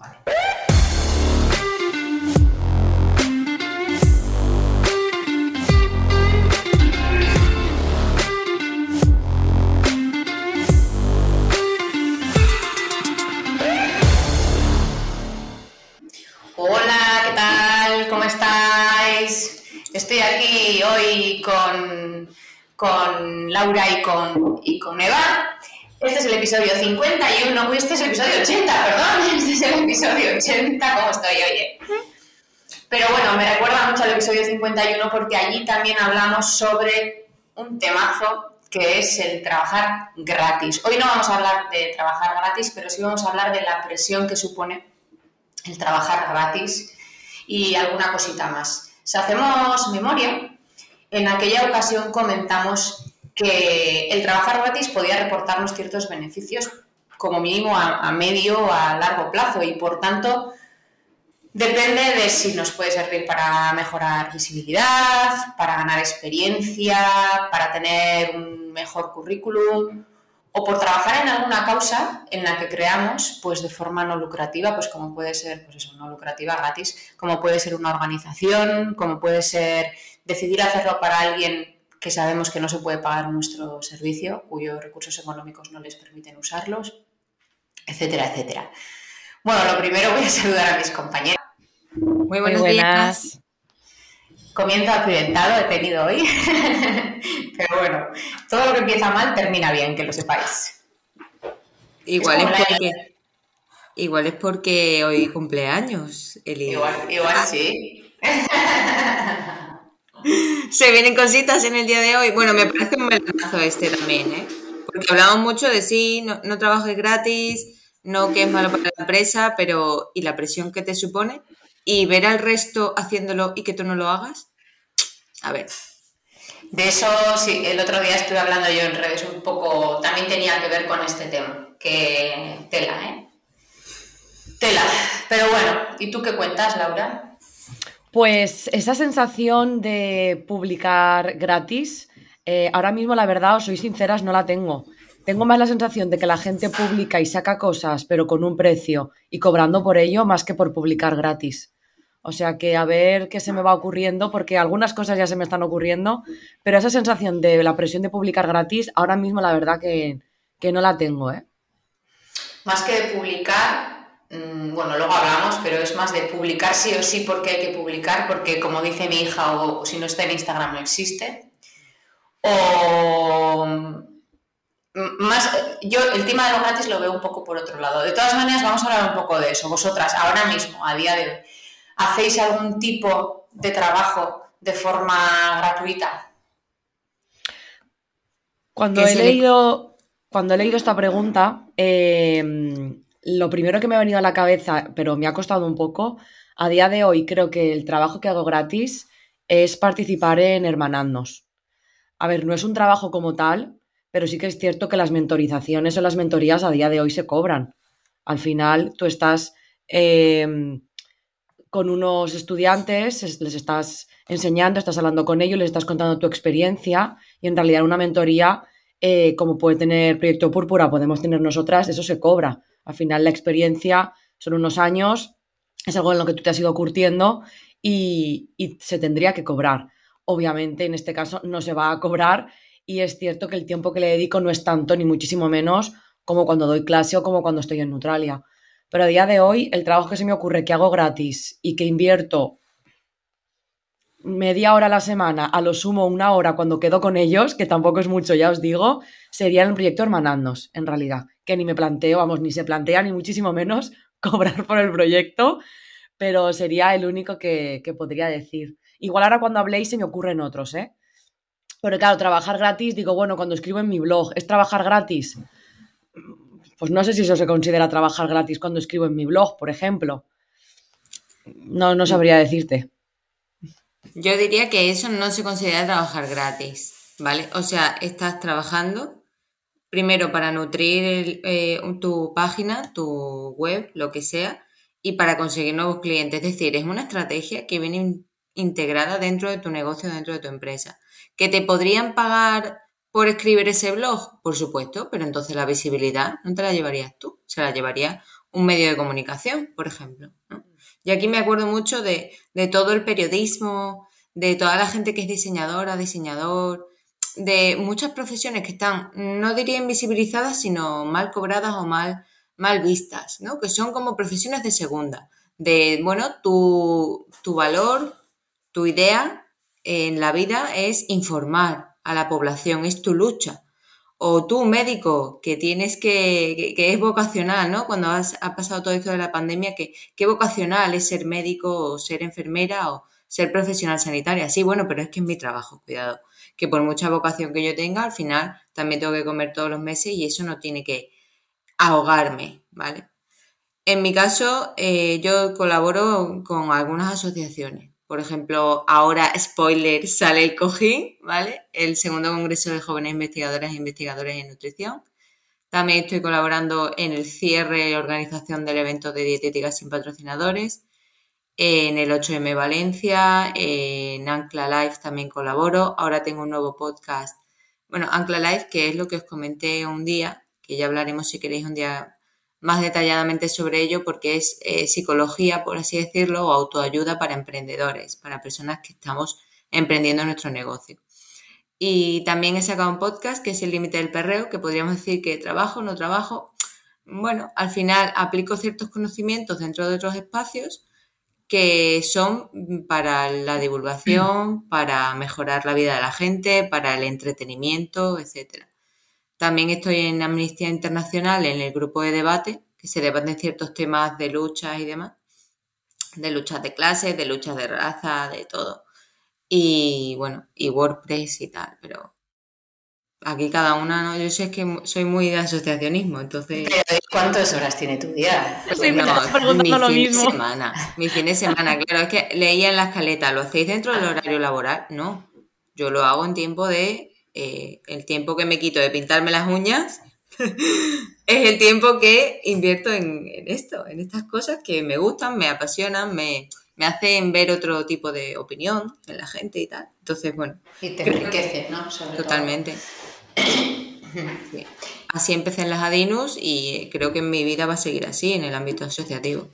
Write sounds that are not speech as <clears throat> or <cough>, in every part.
Hola, ¿qué tal? ¿Cómo estáis? Estoy aquí hoy con, con Laura y con, y con Eva. Este es el episodio 51, uy, este es el episodio 80, perdón, <laughs> este es el episodio 80, ¿cómo estoy, oye? Pero bueno, me recuerda mucho al episodio 51 porque allí también hablamos sobre un temazo que es el trabajar gratis. Hoy no vamos a hablar de trabajar gratis, pero sí vamos a hablar de la presión que supone el trabajar gratis y alguna cosita más. Si hacemos memoria, en aquella ocasión comentamos que el trabajar gratis podía reportarnos ciertos beneficios, como mínimo a, medio o a largo plazo, y por tanto depende de si nos puede servir para mejorar visibilidad, para ganar experiencia, para tener un mejor currículum o por trabajar en alguna causa en la que creamos pues de forma no lucrativa, pues como puede ser, pues eso, no lucrativa, gratis, como puede ser una organización, como puede ser decidir hacerlo para alguien que sabemos que no se puede pagar nuestro servicio, cuyos recursos económicos no les permiten usarlos, etcétera, etcétera. Bueno, lo primero voy a saludar a mis compañeras. Muy buenos días. Comienzo accidentado he tenido hoy, <laughs> pero bueno, todo lo que empieza mal termina bien, que lo sepáis. Igual es, porque, igual es porque hoy cumpleaños, Eli. Igual, igual sí. <laughs> Se vienen cositas en el día de hoy. Bueno, me parece un melonazo este también, ¿eh? Porque hablamos mucho de sí, no, no trabajes gratis, no que es malo para la empresa, pero ¿y la presión que te supone? Y ver al resto haciéndolo y que tú no lo hagas, a ver. De eso, sí, el otro día estuve hablando yo en redes un poco, también tenía que ver con este tema, que tela, ¿eh? Tela. Pero bueno, ¿y tú qué cuentas, Laura? Pues esa sensación de publicar gratis, eh, ahora mismo la verdad, os soy sinceras, no la tengo. Tengo más la sensación de que la gente publica y saca cosas, pero con un precio y cobrando por ello, más que por publicar gratis. O sea que a ver qué se me va ocurriendo, porque algunas cosas ya se me están ocurriendo, pero esa sensación de la presión de publicar gratis, ahora mismo la verdad que, no la tengo, ¿eh? Más que de publicar, bueno, luego hablamos, pero es más de publicar sí o sí porque hay que publicar, porque como dice mi hija, o si no está en Instagram no existe. O mm, más, yo el tema de lo gratis lo veo un poco por otro lado. De todas maneras, vamos a hablar un poco de eso. Vosotras, ahora mismo, a día de hoy, ¿Hacéis algún tipo de trabajo de forma gratuita? Cuando he, leído, cuando he leído esta pregunta, em, lo primero que me ha venido a la cabeza, pero me ha costado un poco, a día de hoy creo que el trabajo que hago gratis es participar en Hermanadnos. A ver, no es un trabajo como tal, pero sí que es cierto que las mentorizaciones o las mentorías a día de hoy se cobran. Al final, tú estás em, con unos estudiantes, les estás enseñando, estás hablando con ellos, les estás contando tu experiencia y en realidad una mentoría, eh, como puede tener Proyecto Púrpura, podemos tener nosotras, eso se cobra. Al final la experiencia son unos años, es algo en lo que tú te has ido curtiendo y, y se tendría que cobrar. Obviamente en este caso no se va a cobrar y es cierto que el tiempo que le dedico no es tanto, ni muchísimo menos, como cuando doy clase o como cuando estoy en Neutralia. Pero a día de hoy, el trabajo que se me ocurre que hago gratis y que invierto media hora a la semana, a lo sumo una hora cuando quedo con ellos, que tampoco es mucho, ya os digo, sería el proyecto Hermanadnos, en realidad, que ni me planteo, vamos, ni se plantea, ni muchísimo menos <laughs> cobrar por el proyecto, pero sería el único que, que podría decir. Igual ahora cuando habléis se me ocurren otros, ¿eh? Pero claro, trabajar gratis, digo, bueno, cuando escribo en mi blog, ¿es trabajar gratis? pues no sé si eso se considera trabajar gratis cuando escribo en mi blog, por ejemplo. No, no sabría decirte. Yo diría que eso no se considera trabajar gratis, ¿vale? O sea, estás trabajando primero para nutrir eh, tu página, tu web, lo que sea, y para conseguir nuevos clientes. Es decir, es una estrategia que viene integrada dentro de tu negocio, dentro de tu empresa. Que te podrían pagar por escribir ese blog? Por supuesto, pero entonces la visibilidad no te la llevarías tú, se la llevaría un medio de comunicación, por ejemplo. Y aquí me acuerdo mucho de, de todo el periodismo, de toda la gente que es diseñadora, diseñador, de muchas profesiones que están, no diría invisibilizadas, sino mal cobradas o mal, mal vistas, ¿no? Que son como profesiones de segunda. De, bueno, tu, tu valor, tu idea en la vida es informar a la población, es tu lucha. O tú, médico, que tienes que, que, es vocacional, ¿no? Cuando has, ha pasado todo esto de la pandemia, que qué vocacional es ser médico o ser enfermera o ser profesional sanitaria. Sí, bueno, pero es que es mi trabajo, cuidado. Que por mucha vocación que yo tenga, al final también tengo que comer todos los meses y eso no tiene que ahogarme, ¿vale? En mi caso, eh, yo colaboro con algunas asociaciones. Por ejemplo, ahora, spoiler, sale el cojín, ¿vale? El segundo Congreso de Jóvenes Investigadoras e Investigadores en Nutrición. También estoy colaborando en el cierre y organización del evento de dietética sin patrocinadores. En el 8M Valencia, en Ancla Live también colaboro. Ahora tengo un nuevo podcast. Bueno, Ancla Live, que es lo que os comenté un día, que ya hablaremos si queréis un día más detalladamente sobre ello porque es eh, psicología, por así decirlo, o autoayuda para emprendedores, para personas que estamos emprendiendo nuestro negocio. Y también he sacado un podcast que es El Límite del Perreo, que podríamos decir que trabajo, no trabajo. Bueno, al final aplico ciertos conocimientos dentro de otros espacios que son para la divulgación, para mejorar la vida de la gente, para el entretenimiento, etcétera. También estoy en Amnistía Internacional en el grupo de debate, que se debaten ciertos temas de luchas y demás, de luchas de clases, de luchas de raza, de todo. Y bueno, y WordPress y tal, pero aquí cada una, ¿no? Yo sé que soy muy de asociacionismo, entonces... ¿Cuántas horas tiene tu día? Pues no, mi fin de semana, mi fin de semana, claro, es que leía en la escaleta, ¿lo hacéis dentro del horario laboral? No, yo lo hago en tiempo de eh, el tiempo que me quito de pintarme las uñas <laughs> es el tiempo que invierto en, esto, en estas cosas que me gustan, me apasionan, me, hacen ver otro tipo de opinión en la gente y tal. Entonces, bueno. Y te enriquece, ¿no? totalmente. <coughs> Así empecé en las Adinus y creo que en mi vida va a seguir así, en el ámbito asociativo.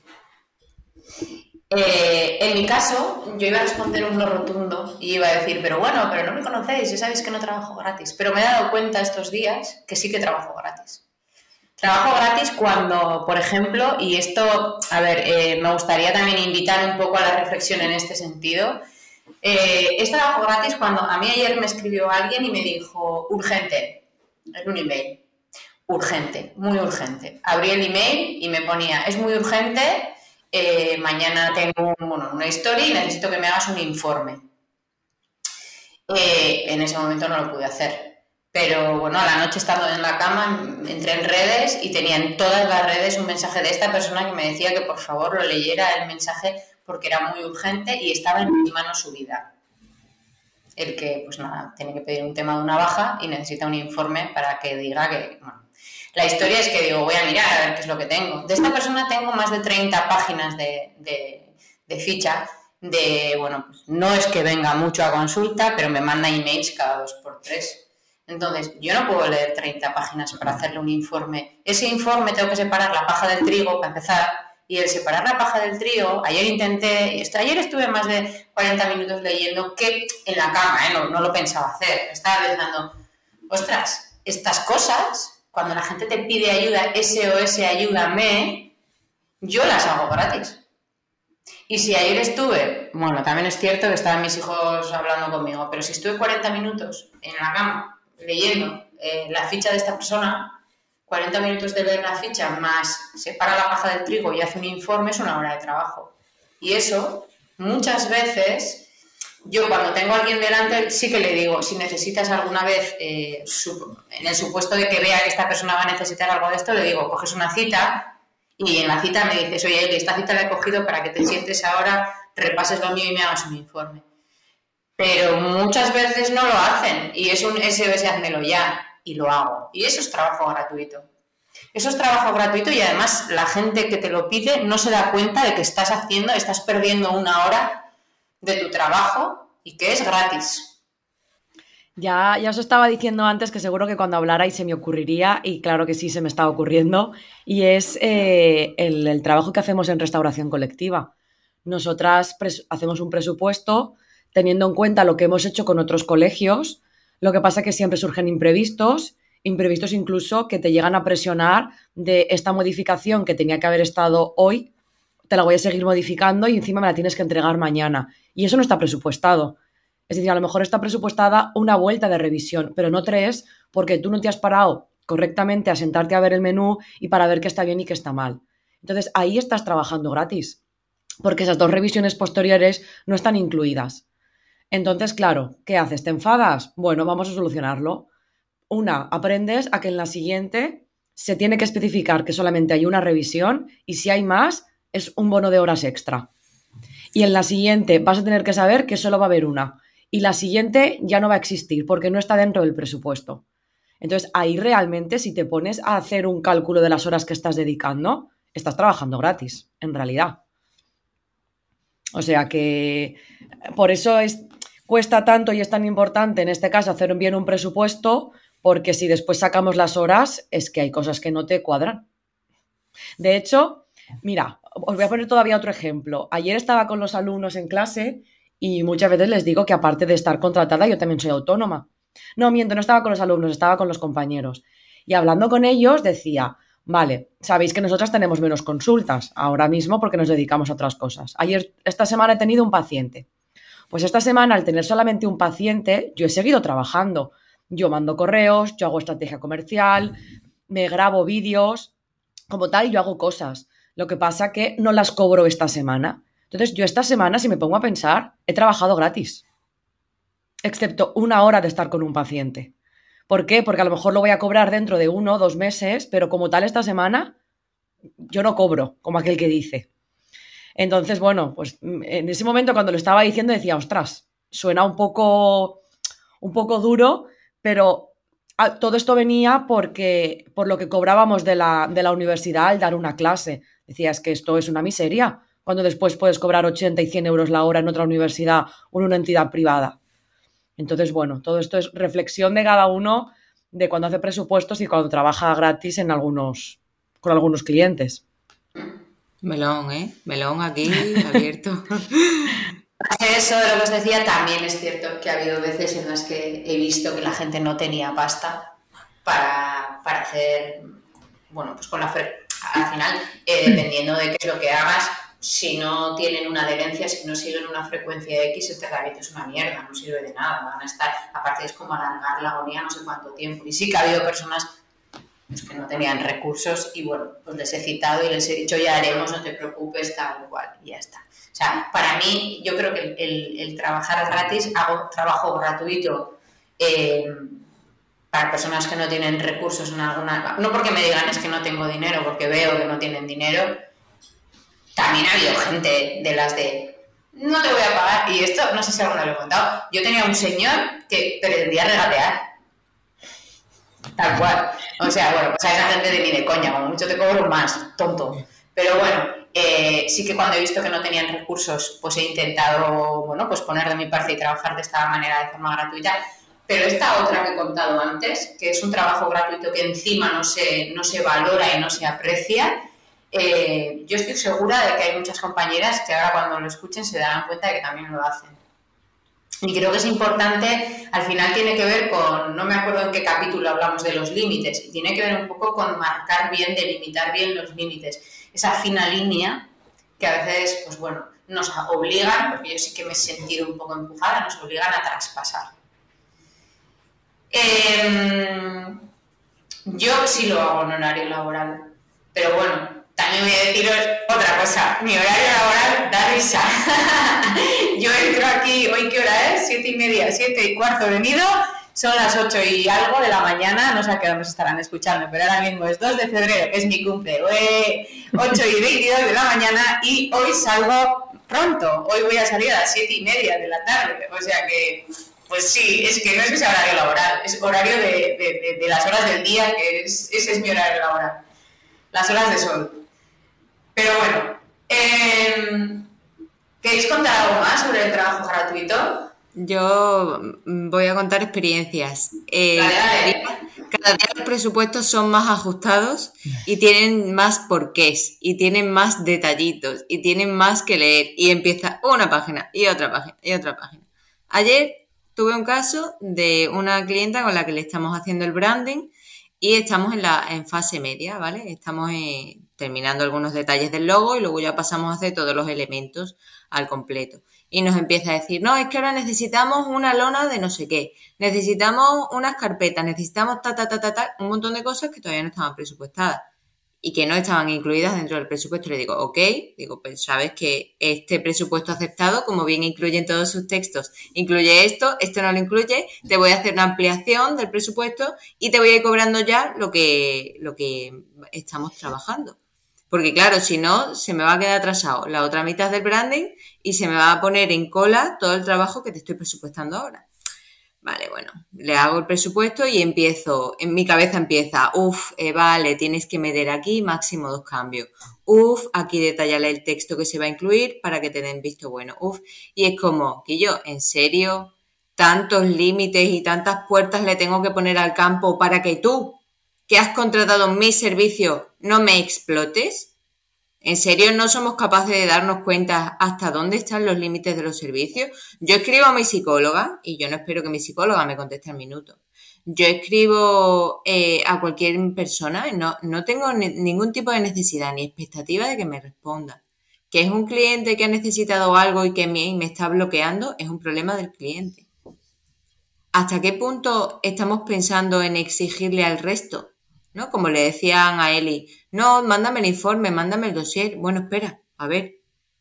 Eh, en mi caso, yo iba a responder un no rotundo y iba a decir, pero bueno, pero no me conocéis, ya sabéis que no trabajo gratis. Pero me he dado cuenta estos días que sí que trabajo gratis. Trabajo gratis cuando, por ejemplo, y esto, a ver, eh, me gustaría también invitar un poco a la reflexión en este sentido. Eh, es trabajo gratis cuando a mí ayer me escribió alguien y me dijo, urgente, en un email, urgente, muy urgente. Abrí el email y me ponía, es muy urgente, eh, mañana tengo una historia y necesito que me hagas un informe. Eh, en ese momento no lo pude hacer. Pero bueno, a la noche estando en la cama, entré en redes y tenía en todas las redes un mensaje de esta persona que me decía que por favor lo leyera el mensaje porque era muy urgente y estaba en mi mano su vida. El que, pues nada, tiene que pedir un tema de una baja y necesita un informe para que diga que, la historia es que digo, voy a mirar a ver qué es lo que tengo. De esta persona tengo más de 30 páginas de, ficha de, bueno, pues no es que venga mucho a consulta, pero me manda emails cada dos por tres. Entonces, yo no puedo leer 30 páginas para hacerle un informe. Ese informe tengo que separar la paja del trigo para empezar. Y el separar la paja del trigo, ayer intenté, ayer estuve más de 40 minutos leyendo que en la cama, ¿eh? no, no lo pensaba hacer. Estaba pensando, ostras, estas cosas cuando la gente te pide ayuda, SOS ayúdame, yo las hago gratis. Y si ayer estuve, bueno, también es cierto que estaban mis hijos hablando conmigo, pero si estuve 40 minutos en la cama leyendo eh, la ficha de esta persona, 40 minutos de leer la ficha más separa la paja del trigo y hace un informe es una hora de trabajo. Y eso muchas veces yo cuando tengo a alguien delante sí que le digo, si necesitas alguna vez, eh, en el supuesto de que vea que esta persona va a necesitar algo de esto, le digo, coges una cita y en la cita me dices, oye, esta cita la he cogido para que te sientes ahora, repases lo mío y me hagas un informe. Pero muchas veces no lo hacen y es un SOS, házmelo ya y lo hago. Y eso es trabajo gratuito. Eso es trabajo gratuito y además la gente que te lo pide no se da cuenta de que estás haciendo, estás perdiendo una hora de tu trabajo y que es gratis. Ya, ya os estaba diciendo antes que seguro que cuando hablarais se me ocurriría, y claro que sí se me está ocurriendo, y es eh, el, trabajo que hacemos en restauración colectiva. Nosotras hacemos un presupuesto teniendo en cuenta lo que hemos hecho con otros colegios, lo que pasa es que siempre surgen imprevistos, imprevistos incluso que te llegan a presionar de esta modificación que tenía que haber estado hoy, te la voy a seguir modificando y encima me la tienes que entregar mañana. Y eso no está presupuestado. Es decir, a lo mejor está presupuestada una vuelta de revisión, pero no tres, porque tú no te has parado correctamente a sentarte a ver el menú y para ver qué está bien y qué está mal. Entonces ahí estás trabajando gratis, porque esas dos revisiones posteriores no están incluidas. Entonces, claro, ¿qué haces? ¿Te enfadas? Bueno, vamos a solucionarlo. Una, aprendes a que en la siguiente se tiene que especificar que solamente hay una revisión y si hay más, es un bono de horas extra. Y en la siguiente vas a tener que saber que solo va a haber una y la siguiente ya no va a existir porque no está dentro del presupuesto. Entonces, ahí realmente, si te pones a hacer un cálculo de las horas que estás dedicando, estás trabajando gratis, en realidad. O sea que por eso es, cuesta tanto y es tan importante en este caso hacer bien un presupuesto, porque si después sacamos las horas, es que hay cosas que no te cuadran. De hecho, mira, os voy a poner todavía otro ejemplo. Ayer estaba con los alumnos en clase y muchas veces les digo que aparte de estar contratada, yo también soy autónoma. No, miento, no estaba con los alumnos, estaba con los compañeros. Y hablando con ellos decía, vale, sabéis que nosotras tenemos menos consultas ahora mismo porque nos dedicamos a otras cosas. Ayer, esta semana he tenido un paciente. Pues esta semana, al tener solamente un paciente, yo he seguido trabajando. Yo mando correos, yo hago estrategia comercial, me grabo vídeos, como tal, yo hago cosas. Lo que pasa que no las cobro esta semana. Entonces, yo esta semana, si me pongo a pensar, he trabajado gratis, excepto una hora de estar con un paciente. ¿Por qué? Porque a lo mejor lo voy a cobrar dentro de uno o dos meses, pero como tal esta semana, yo no cobro, como aquel que dice. Entonces, bueno, pues en ese momento cuando lo estaba diciendo decía, ostras, suena un poco, un poco duro, pero ah, todo esto venía porque, por lo que cobrábamos de la, de la universidad al dar una clase. Decía, es que esto es una miseria cuando después puedes cobrar 80 y 100 euros la hora en otra universidad o en una entidad privada. Entonces, bueno, todo esto es reflexión de cada uno de cuando hace presupuestos y cuando trabaja gratis en algunos, con algunos clientes. Melón, ¿eh? Melón aquí <laughs> abierto. Eso de lo que os decía, también es cierto que ha habido veces en las que he visto que la gente no tenía pasta para, hacer, bueno, pues con la... Al final, eh, dependiendo de qué es lo que hagas, si no tienen una adherencia, si no siguen una frecuencia X, este rabito es una mierda, no sirve de nada, van a estar, aparte es como alargar la agonía no sé cuánto tiempo. Y sí que ha habido personas pues, que no tenían recursos y bueno, pues les he citado y les he dicho ya haremos, no te preocupes, tal cual, y ya está. O sea, para mí, yo creo que el, trabajar gratis, hago trabajo gratuito eh, para personas que no tienen recursos en alguna... No porque me digan es que no tengo dinero, porque veo que no tienen dinero, también ha habido gente de las de no te voy a pagar. Y esto, no sé si alguno lo he contado. Yo tenía un señor que pretendía regatear. Tal cual. O sea, bueno, pues a esa gente de ni de coña, como mucho te cobro más, tonto. Pero bueno, eh, sí que cuando he visto que no tenían recursos, pues he intentado, bueno, pues poner de mi parte y trabajar de esta manera de forma gratuita. Pero esta otra que he contado antes, que es un trabajo gratuito que encima no se, no se valora y no se aprecia, eh, yo estoy segura de que hay muchas compañeras que ahora cuando lo escuchen se darán cuenta de que también lo hacen. Y creo que es importante, al final tiene que ver con, no me acuerdo en qué capítulo hablamos de los límites, tiene que ver un poco con marcar bien, delimitar bien los límites, esa fina línea que a veces, pues bueno, nos obligan, porque yo sí que me he sentido un poco empujada, nos obligan a traspasar. Em, yo sí lo hago en horario laboral, pero bueno, también voy a deciros otra cosa, mi horario laboral da risa. <laughs> Yo entro aquí, ¿hoy qué hora es? Siete y media, siete y cuarto venido, son las ocho y algo de la mañana, no sé a qué hora nos estarán escuchando, pero ahora mismo es 2 de febrero, que es mi cumple, 8 y 22 de la mañana y hoy salgo pronto, hoy voy a salir a las siete y media de la tarde, o sea que, pues sí, es que no es que sea horario laboral, es horario de, de, las horas del día, que es, ese es mi horario laboral, las horas de sol. Pero bueno, eh, ¿queréis contar algo más sobre el trabajo gratuito? Yo mm, voy a contar experiencias. Eh, cada día los presupuestos son más ajustados y tienen más porqués y tienen más detallitos y tienen más que leer y empieza una página y otra página y otra página. Ayer tuve un caso de una clienta con la que le estamos haciendo el branding y estamos en la en fase media, ¿vale? Estamos eh, terminando algunos detalles del logo y luego ya pasamos a hacer todos los elementos al completo. Y nos empieza a decir, no, es que ahora necesitamos una lona de no sé qué, necesitamos unas carpetas, necesitamos ta, ta, ta, ta, ta, un montón de cosas que todavía no estaban presupuestadas y que no estaban incluidas dentro del presupuesto. Le digo, ok, digo, pues sabes que este presupuesto aceptado, como bien incluye en todos sus textos, incluye esto, esto no lo incluye, te voy a hacer una ampliación del presupuesto y te voy a ir cobrando ya lo que, lo que estamos trabajando. Porque claro, si no, se me va a quedar atrasado la otra mitad del branding y se me va a poner en cola todo el trabajo que te estoy presupuestando ahora. Vale, bueno, le hago el presupuesto y empiezo, en mi cabeza empieza, uff, eh, vale, tienes que meter aquí máximo dos cambios. Uf, aquí detallale el texto que se va a incluir para que te den visto bueno. Uf, y es como que yo, ¿en serio? Tantos límites y tantas puertas le tengo que poner al campo para que tú, que has contratado mi servicio no me explotes? ¿En serio no somos capaces de darnos cuenta hasta dónde están los límites de los servicios? Yo escribo a mi psicóloga y yo no espero que mi psicóloga me conteste al minuto. Yo escribo eh, a cualquier persona, no, no tengo ningún tipo de necesidad ni expectativa de que me responda. Que es un cliente que ha necesitado algo y que me, me está bloqueando, es un problema del cliente. ¿Hasta qué punto estamos pensando en exigirle al resto ¿no? Como le decían a Eli, no, mándame el informe, mándame el dossier. Bueno, espera, a ver,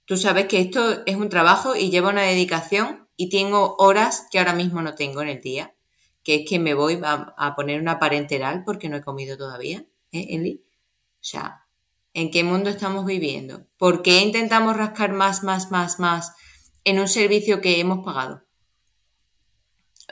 tú sabes que esto es un trabajo y lleva una dedicación y tengo horas que ahora mismo no tengo en el día, que es que me voy a, poner una parenteral porque no he comido todavía, ¿eh, Eli? O sea, ¿en qué mundo estamos viviendo? ¿Por qué intentamos rascar más, más, más, más en un servicio que hemos pagado?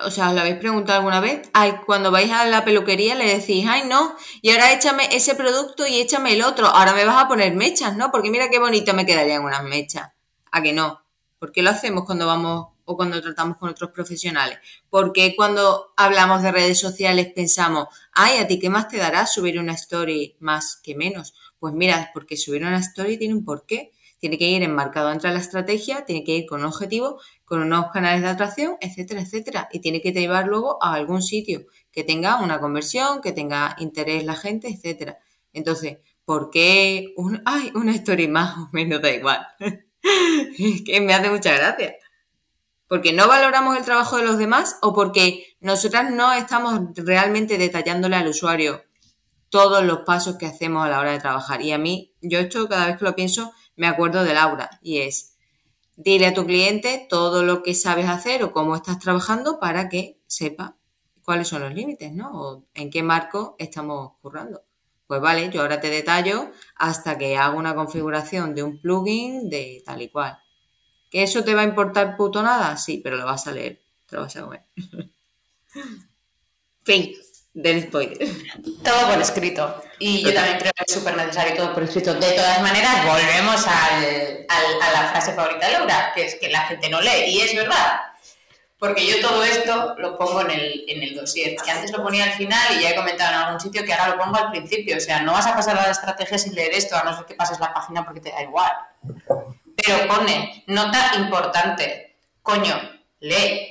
O sea, ¿os lo habéis preguntado alguna vez? Ay, cuando vais a la peluquería le decís, ay, no, y ahora échame ese producto y échame el otro. Ahora me vas a poner mechas, ¿no? Porque mira qué bonito me quedarían unas mechas. ¿A que no? ¿Por qué lo hacemos cuando vamos o cuando tratamos con otros profesionales? Porque cuando hablamos de redes sociales pensamos, ay, ¿a ti qué más te dará subir una story más que menos? Pues mira, porque subir una story tiene un porqué tiene que ir enmarcado dentro de la estrategia, tiene que ir con un objetivo, con unos canales de atracción, etcétera, etcétera. Y tiene que llevar luego a algún sitio que tenga una conversión, que tenga interés la gente, etcétera. Entonces, ¿por qué un, <laughs> ay, una story más o menos da igual? <laughs> que me hace mucha gracia. Porque no valoramos el trabajo de los demás o porque nosotras no estamos realmente detallándole al usuario todos los pasos que hacemos a la hora de trabajar. Y a mí, yo esto cada vez que lo pienso, me acuerdo de Laura y es, dile a tu cliente todo lo que sabes hacer o cómo estás trabajando para que sepa cuáles son los límites, ¿no? O en qué marco estamos currando. Pues vale, yo ahora te detallo hasta que hago una configuración de un plugin de tal y cual. ¿Que eso te va a importar puto nada? Sí, pero lo vas a leer, te lo vas a comer. <laughs> fin del spoiler. Todo por escrito. Y yo también creo que es súper necesario todo por escrito. De todas maneras, volvemos al, a la frase favorita de Laura, que es que la gente no lee. Y es verdad. Porque yo todo esto lo pongo en el, en el dossier, que antes lo ponía al final y ya he comentado en algún sitio que ahora lo pongo al principio. O sea, no vas a pasar a la estrategia sin leer esto, a no ser que pases la página porque te da igual. Pero pone, nota importante, coño, lee,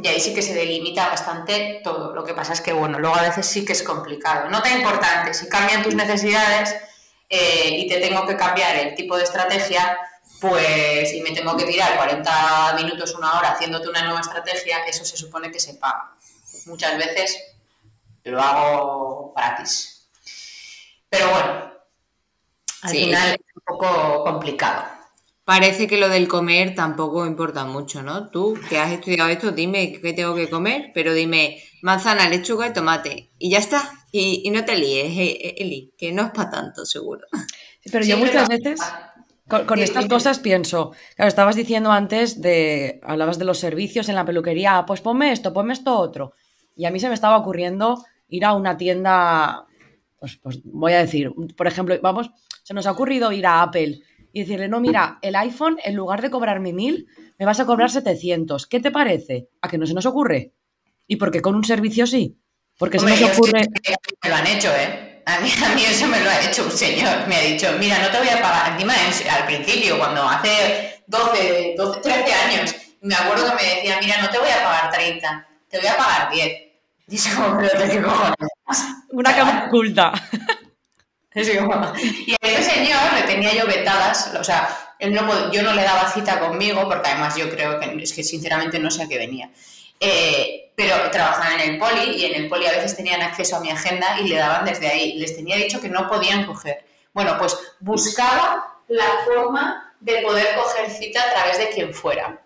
y ahí sí que se delimita bastante todo. Lo que pasa es que, bueno, luego a veces sí que es complicado. Nota importante, si cambian tus necesidades eh, y te tengo que cambiar el tipo de estrategia, pues si me tengo que tirar 40 minutos, una hora haciéndote una nueva estrategia, eso se supone que se paga. Muchas veces lo hago gratis. Pero bueno, al final es un poco complicado. Parece que lo del comer tampoco importa mucho, ¿no? Tú que has estudiado esto, dime qué tengo que comer, pero dime manzana, lechuga y tomate. Y ya está. Y, no te líes, eh, eh, Eli, que no es para tanto, seguro. pero yo muchas veces con, estas cosas pienso, claro, estabas diciendo antes de, hablabas de los servicios en la peluquería, ah, pues ponme esto, ponme esto otro. Y a mí se me estaba ocurriendo ir a una tienda, pues, pues voy a decir, por ejemplo, vamos, se nos ha ocurrido ir a Apple y decirle, no, mira, el iPhone, en lugar de cobrarme 1000, me vas a cobrar 700. ¿Qué te parece? ¿A que no se nos ocurre? ¿Y por qué con un servicio sí? Porque se Hombre, nos yo ocurre... sí me lo han hecho, ¿eh? A mí, a mí eso me lo ha hecho un señor. Me ha dicho, mira, no te voy a pagar. Encima, en- al principio, cuando hace 12, 12, 13 años, me acuerdo que me decía, mira, no te voy a pagar 30, te voy a pagar 10. Y es como, pero ¿de qué cojones? Una cama oculta. <laughs> Como- Y a ese señor le tenía yo vetadas, o sea, él no yo no le daba cita conmigo, porque además yo creo que es que sinceramente no sé a qué venía. Eh, pero trabajaban en el poli y en el poli a veces tenían acceso a mi agenda y le daban desde ahí. Les tenía dicho que no podían coger. Bueno, pues buscaba la forma de poder coger cita a través de quien fuera.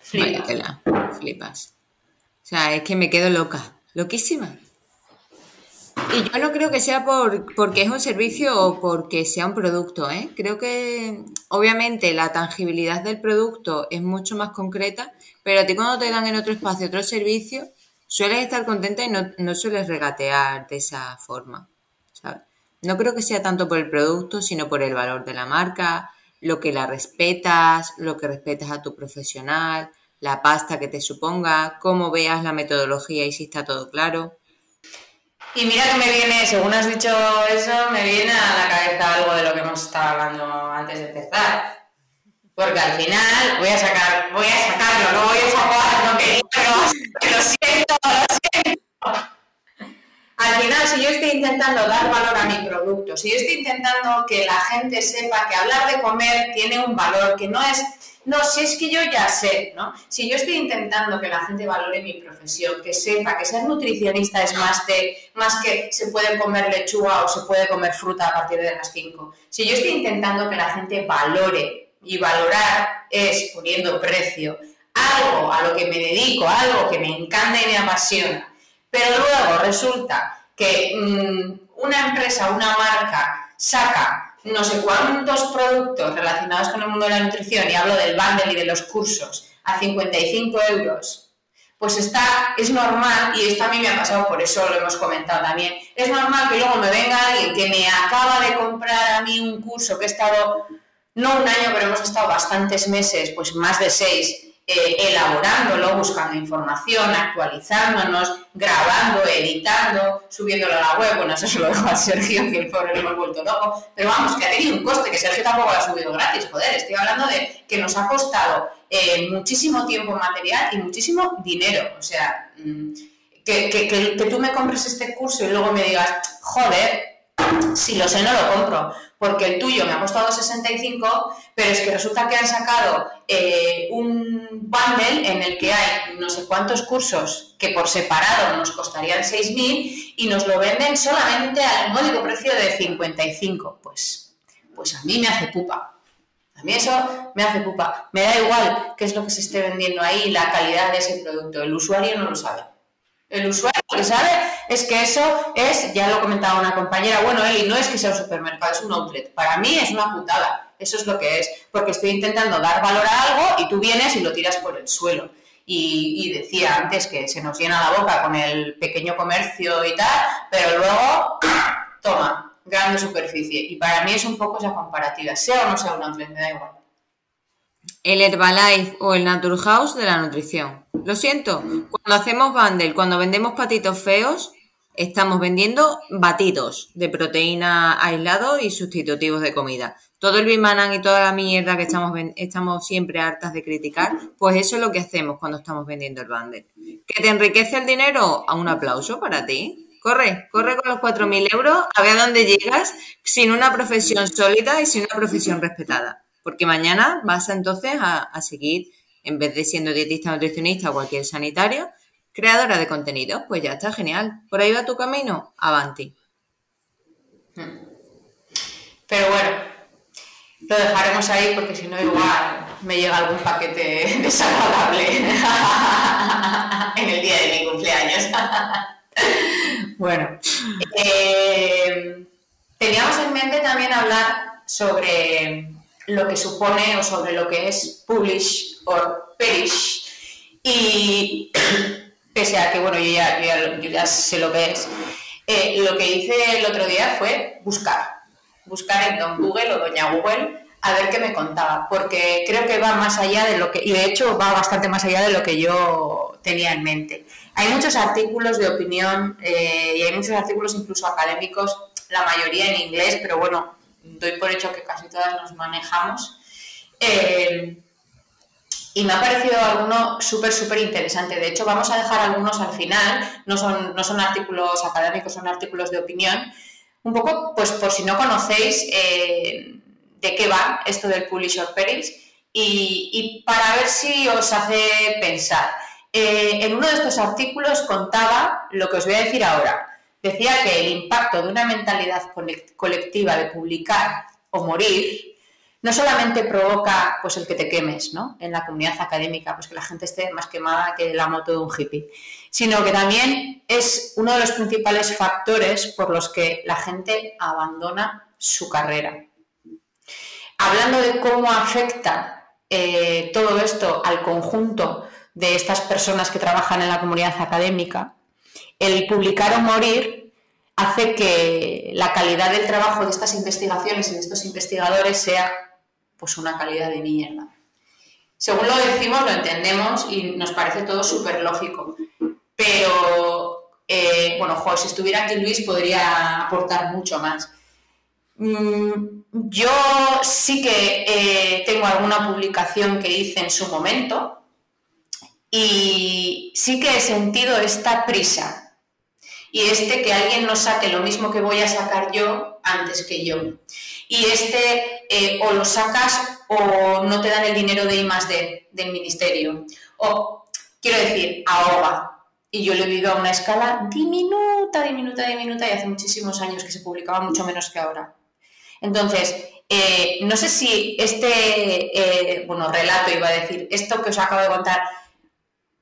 Flipa. Vaya tela, flipas. O sea, es que me quedo loca, loquísima. Y yo no creo que sea por, porque es un servicio o porque sea un producto, ¿eh? Creo que obviamente la tangibilidad del producto es mucho más concreta, pero a ti cuando te dan en otro espacio otro servicio, sueles estar contenta y no, no sueles regatear de esa forma, ¿sabes? No creo que sea tanto por el producto, sino por el valor de la marca, lo que la respetas, lo que respetas a tu profesional, la pasta que te suponga, cómo veas la metodología y si está todo claro. Y mira que me viene, según has dicho eso, me viene a la cabeza algo de lo que hemos estado hablando antes de empezar. Porque al final voy a sacar, voy a sacarlo, no voy a sacar, no quería, pero lo siento, lo siento. Al final, si yo estoy intentando dar valor a mi producto, si yo estoy intentando que la gente sepa que hablar de comer tiene un valor, que no es, no, si es que yo ya sé, ¿no? Si yo estoy intentando que la gente valore mi profesión, que sepa que ser nutricionista es más de, más que se puede comer lechuga o se puede comer fruta a partir de las 5. Si yo estoy intentando que la gente valore, y valorar es poniendo precio, algo a lo que me dedico, algo que me encanta y me apasiona, pero luego resulta que mmm, una empresa, una marca saca no sé cuántos productos relacionados con el mundo de la nutrición, y hablo del bundle y de los cursos, a 55 euros, pues está, es normal, y esto a mí me ha pasado, por eso lo hemos comentado también, es normal que luego me venga alguien que me acaba de comprar a mí un curso que he estado, no un año, pero hemos estado bastantes meses, pues más de seis, eh, elaborándolo, buscando información, actualizándonos, grabando, editando, subiéndolo a la web. Bueno, eso se lo dejo a Sergio, que el pobre lo hemos vuelto loco. Pero vamos, que ha tenido un coste, que Sergio tampoco lo ha subido gratis. Joder, estoy hablando de que nos ha costado eh, muchísimo tiempo material y muchísimo dinero. O sea, mmm, que, que, que, que tú me compres este curso y luego me digas, joder, si lo sé, no lo compro, porque el tuyo me ha costado 65, pero es que resulta que han sacado eh, un bundle en el que hay no sé cuántos cursos que por separado nos costarían 6.000 y nos lo venden solamente al módico precio de 55. Pues, pues a mí me hace pupa. A mí eso me hace pupa. Me da igual qué es lo que se esté vendiendo ahí, la calidad de ese producto. El usuario no lo sabe. El usuario que sabe es que eso es, ya lo comentaba una compañera, bueno, Eli, no es que sea un supermercado, es un outlet. Para mí es una putada, eso es lo que es, porque estoy intentando dar valor a algo y tú vienes y lo tiras por el suelo. Y, y decía antes que se nos llena la boca con el pequeño comercio y tal, pero luego, toma, grande superficie. Y para mí es un poco esa comparativa, sea o no sea un outlet, me da igual. El Herbalife o el Naturhaus de la nutrición. Lo siento, cuando hacemos bundle, cuando vendemos patitos feos, estamos vendiendo batidos de proteína aislados y sustitutivos de comida. Todo el bimanan y toda la mierda que estamos, estamos siempre hartas de criticar, pues eso es lo que hacemos cuando estamos vendiendo el bundle. ¿Que te enriquece el dinero? A un aplauso para ti. Corre, corre con los 4.000 euros, a ver a dónde llegas sin una profesión sólida y sin una profesión respetada. Porque mañana vas entonces a, seguir en vez de siendo dietista, nutricionista o cualquier sanitario, creadora de contenido, pues ya está genial. ¿Por ahí va tu camino? Avanti. Pero bueno, lo dejaremos ahí porque si no igual me llega algún paquete <laughs> desagradable <laughs> en el día de mi cumpleaños. <laughs> bueno, eh, teníamos en mente también hablar sobre lo que supone o sobre lo que es publish o perish. Y <clears throat> pese a que, bueno, yo ya, yo ya, yo ya sé lo que es, eh, lo que hice el otro día fue buscar. Buscar en Don Google o Doña Google a ver qué me contaba, porque creo que va más allá de lo que, y de hecho va bastante más allá de lo que yo tenía en mente. Hay muchos artículos de opinión eh, y hay muchos artículos incluso académicos, la mayoría en inglés, pero bueno, doy por hecho que casi todas nos manejamos. Eh, y me ha parecido alguno súper, súper interesante. De hecho, vamos a dejar algunos al final, no son, no son artículos académicos, son artículos de opinión. Un poco, pues por si no conocéis eh, de qué va esto del Publisher Perils y, para ver si os hace pensar. Eh, en uno de estos artículos contaba lo que os voy a decir ahora. Decía que el impacto de una mentalidad colectiva de publicar o morir no solamente provoca pues el que te quemes ¿no? en la comunidad académica, pues que la gente esté más quemada que la moto de un hippie, sino que también es uno de los principales factores por los que la gente abandona su carrera. Hablando de cómo afecta eh, todo esto al conjunto de estas personas que trabajan en la comunidad académica, el publicar o morir hace que la calidad del trabajo de estas investigaciones y de estos investigadores sea pues una calidad de mierda. Según lo decimos, lo entendemos y nos parece todo súper lógico. Pero, eh, bueno, si estuviera aquí Luis podría aportar mucho más. Mm, yo sí que eh, tengo alguna publicación que hice en su momento y sí que he sentido esta prisa y este que alguien no saque lo mismo que voy a sacar yo antes que yo y este eh, o lo sacas o no te dan el dinero de I más D del ministerio. O, quiero decir, ahoga. Y yo lo he vivido a una escala diminuta, diminuta, diminuta y hace muchísimos años que se publicaba mucho menos que ahora. Entonces, eh, no sé si este, eh, bueno, relato iba a decir, esto que os acabo de contar,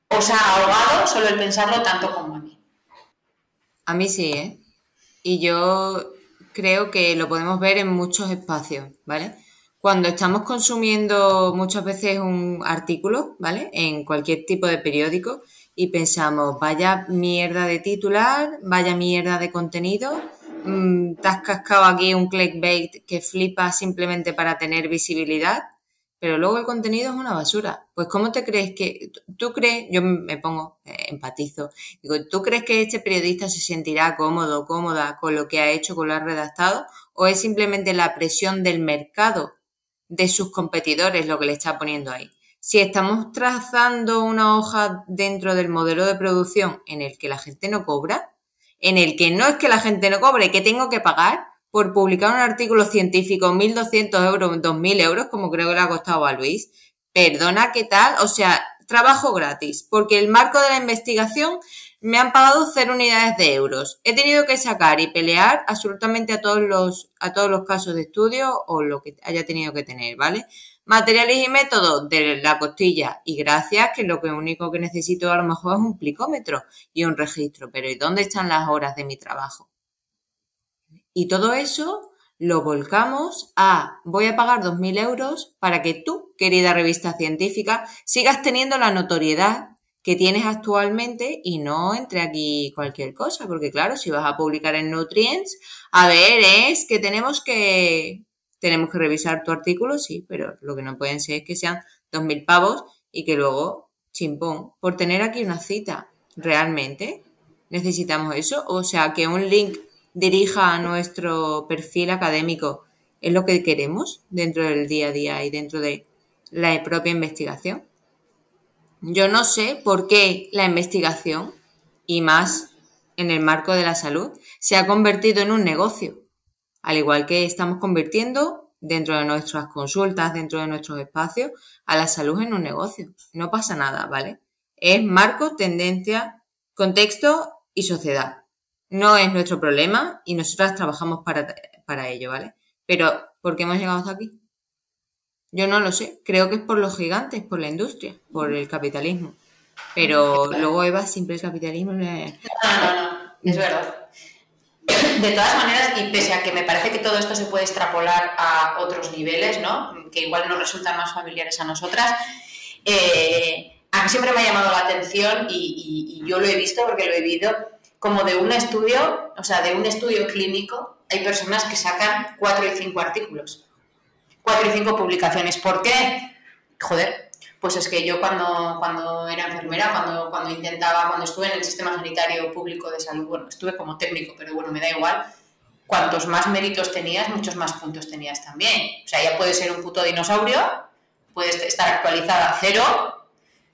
os ha ahogado solo el pensarlo tanto como a mí. A mí sí, ¿eh? Y yo creo que lo podemos ver en muchos espacios, ¿vale? Cuando estamos consumiendo muchas veces un artículo, ¿vale? En cualquier tipo de periódico y pensamos, vaya mierda de titular, vaya mierda de contenido, mmm, te has cascado aquí un clickbait que flipa simplemente para tener visibilidad pero luego el contenido es una basura. Pues ¿cómo te crees que, tú crees, yo me pongo, eh, empatizo, digo, ¿tú crees que este periodista se sentirá cómodo, cómoda con lo que ha hecho, con lo ha redactado? ¿O es simplemente la presión del mercado, de sus competidores, lo que le está poniendo ahí? Si estamos trazando una hoja dentro del modelo de producción en el que la gente no cobra, en el que no es que la gente no cobre, que tengo que pagar, por publicar un artículo científico 1.200 euros, 2.000 euros, como creo que le ha costado a Luis. Perdona, ¿qué tal? O sea, trabajo gratis, porque el marco de la investigación me han pagado cero unidades de euros. He tenido que sacar y pelear absolutamente a todos los, a todos los casos de estudio o lo que haya tenido que tener, ¿vale? Materiales y métodos de la costilla y gracias, que lo único que necesito a lo mejor es un plicómetro y un registro. Pero ¿y dónde están las horas de mi trabajo? Y todo eso lo volcamos a voy a pagar 2.000 euros para que tú, querida revista científica, sigas teniendo la notoriedad que tienes actualmente y no entre aquí cualquier cosa, porque claro, si vas a publicar en Nutrients, a ver, es que tenemos que tenemos que revisar tu artículo, sí, pero lo que no pueden ser es que sean 2.000 pavos y que luego, chimpón, por tener aquí una cita, ¿realmente necesitamos eso? O sea, que un link dirija a nuestro perfil académico es lo que queremos dentro del día a día y dentro de la propia investigación. Yo no sé por qué la investigación, y más en el marco de la salud, se ha convertido en un negocio, al igual que estamos convirtiendo dentro de nuestras consultas, dentro de nuestros espacios, a la salud en un negocio. No pasa nada, ¿vale? Es marco, tendencia, contexto y sociedad no es nuestro problema y nosotras trabajamos para, para ello, ¿vale? Pero, ¿por qué hemos llegado hasta aquí? Yo no lo sé. Creo que es por los gigantes, por la industria, por el capitalismo. Pero luego Eva siempre el capitalismo. No, no, no, es verdad. De todas maneras, y pese a que me parece que todo esto se puede extrapolar a otros niveles, ¿no? Que igual nos resultan más familiares a nosotras, eh, a mí siempre me ha llamado la atención y, y yo lo he visto porque lo he vivido como de un estudio, o sea, de un estudio clínico, hay personas que sacan cuatro y cinco artículos. cuatro y cinco publicaciones. ¿Por qué? Joder, pues es que yo cuando, cuando era enfermera, cuando, cuando intentaba, cuando estuve en el sistema sanitario público de salud, bueno, estuve como técnico, pero bueno, me da igual, cuantos más méritos tenías, muchos más puntos tenías también. O sea, ya puedes ser un puto dinosaurio, puedes estar actualizada a cero,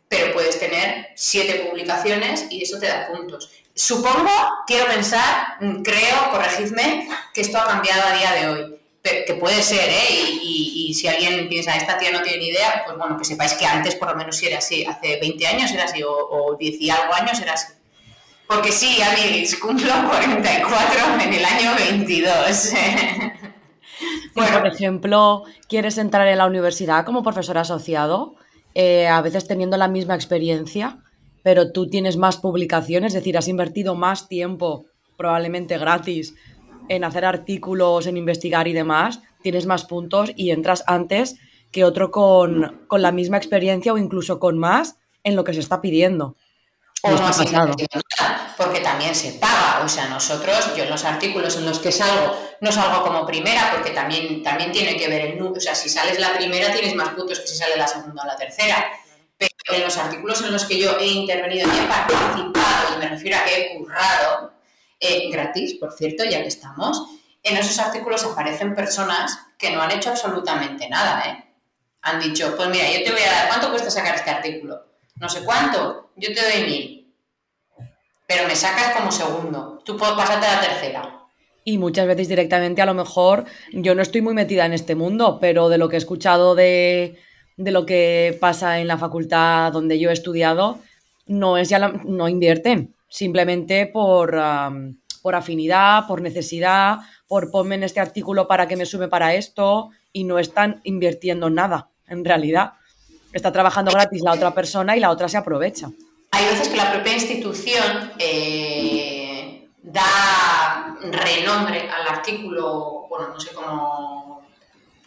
pero puedes tener siete publicaciones y eso te da puntos. Supongo, quiero pensar, creo, corregidme, que esto ha cambiado a día de hoy que puede ser, ¿eh? Y, si alguien piensa, esta tía no tiene ni idea, pues bueno, que sepáis que antes por lo menos sí era así, hace 20 años era así, o, 10 y algo años era así. Porque sí, amigos, cumplo <laughs> 44 en el año 22. <laughs> bueno. por ejemplo, quieres entrar en la universidad como profesor asociado, eh, a veces teniendo la misma experiencia, pero tú tienes más publicaciones, es decir, has invertido más tiempo, probablemente gratis, en hacer artículos, en investigar y demás, tienes más puntos y entras antes que otro con, la misma experiencia o incluso con más en lo que se está pidiendo. O no porque también se paga. O sea, nosotros, yo en los artículos en los que salgo, no salgo como primera, porque también, también tiene que ver el número. O sea, si sales la primera tienes más puntos que si sale la segunda o la tercera. En los artículos en los que yo he intervenido y he participado, y me refiero a que he currado, eh, gratis, por cierto, ya que estamos, en esos artículos aparecen personas que no han hecho absolutamente nada, ¿eh? Han dicho, pues mira, yo te voy a dar, ¿cuánto cuesta sacar este artículo? No sé cuánto, yo te doy mil, pero me sacas como segundo, tú puedes pasarte a la tercera. Y muchas veces directamente, a lo mejor, yo no estoy muy metida en este mundo, pero de lo que he escuchado de, de lo que pasa en la facultad donde yo he estudiado, no es ya no invierten simplemente por, por afinidad, por necesidad, por ponme en este artículo para que me sume para esto y no están invirtiendo nada, en realidad. Está trabajando gratis la otra persona y la otra se aprovecha. Hay veces que la propia institución eh, da renombre al artículo, bueno, no sé cómo,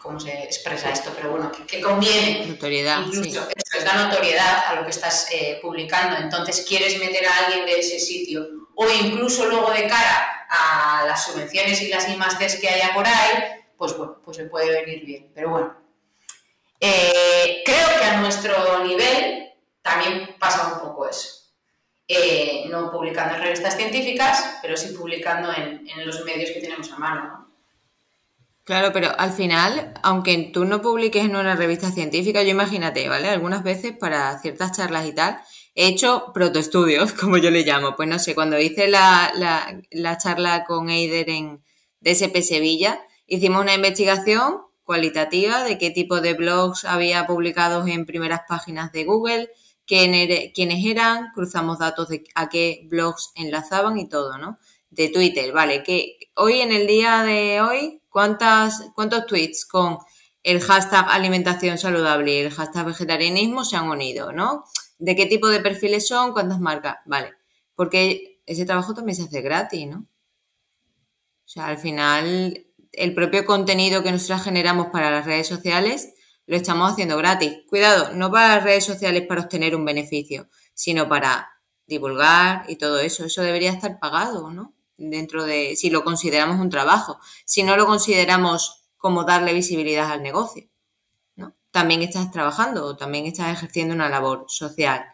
cómo se expresa esto, pero bueno, que, conviene. Notoriedad. Incluso eso da notoriedad a lo que estás eh, publicando. Entonces, quieres meter a alguien de ese sitio o incluso luego de cara a las subvenciones y las I que haya por ahí, pues bueno, pues se puede venir bien. Pero bueno, eh, creo que a nuestro nivel también pasa un poco eso. Eh, no publicando en revistas científicas, pero sí publicando en, en los medios que tenemos a mano. ¿no? Claro, pero al final, aunque tú no publiques en una revista científica, yo imagínate, ¿vale? Algunas veces para ciertas charlas y tal, he hecho protoestudios, <laughs> como yo le llamo. Pues no sé, cuando hice la, la, charla con Eider en DSP Sevilla, hicimos una investigación cualitativa de qué tipo de blogs había publicados en primeras páginas de Google, quiénes eran, cruzamos datos de a qué blogs enlazaban y todo, ¿no? De Twitter, vale, que hoy en el día de hoy ¿Cuántas, ¿Cuántos tweets con el hashtag alimentación saludable y el hashtag vegetarianismo se han unido, ¿no? ¿De qué tipo de perfiles son? ¿Cuántas marcas? Vale, porque ese trabajo también se hace gratis, ¿no? O sea, al final, el propio contenido que nosotros generamos para las redes sociales lo estamos haciendo gratis. Cuidado, no para las redes sociales para obtener un beneficio, sino para divulgar y todo eso. Eso debería estar pagado, ¿no? Dentro de, si lo consideramos un trabajo, si no lo consideramos como darle visibilidad al negocio, ¿no? También estás trabajando o también estás ejerciendo una labor social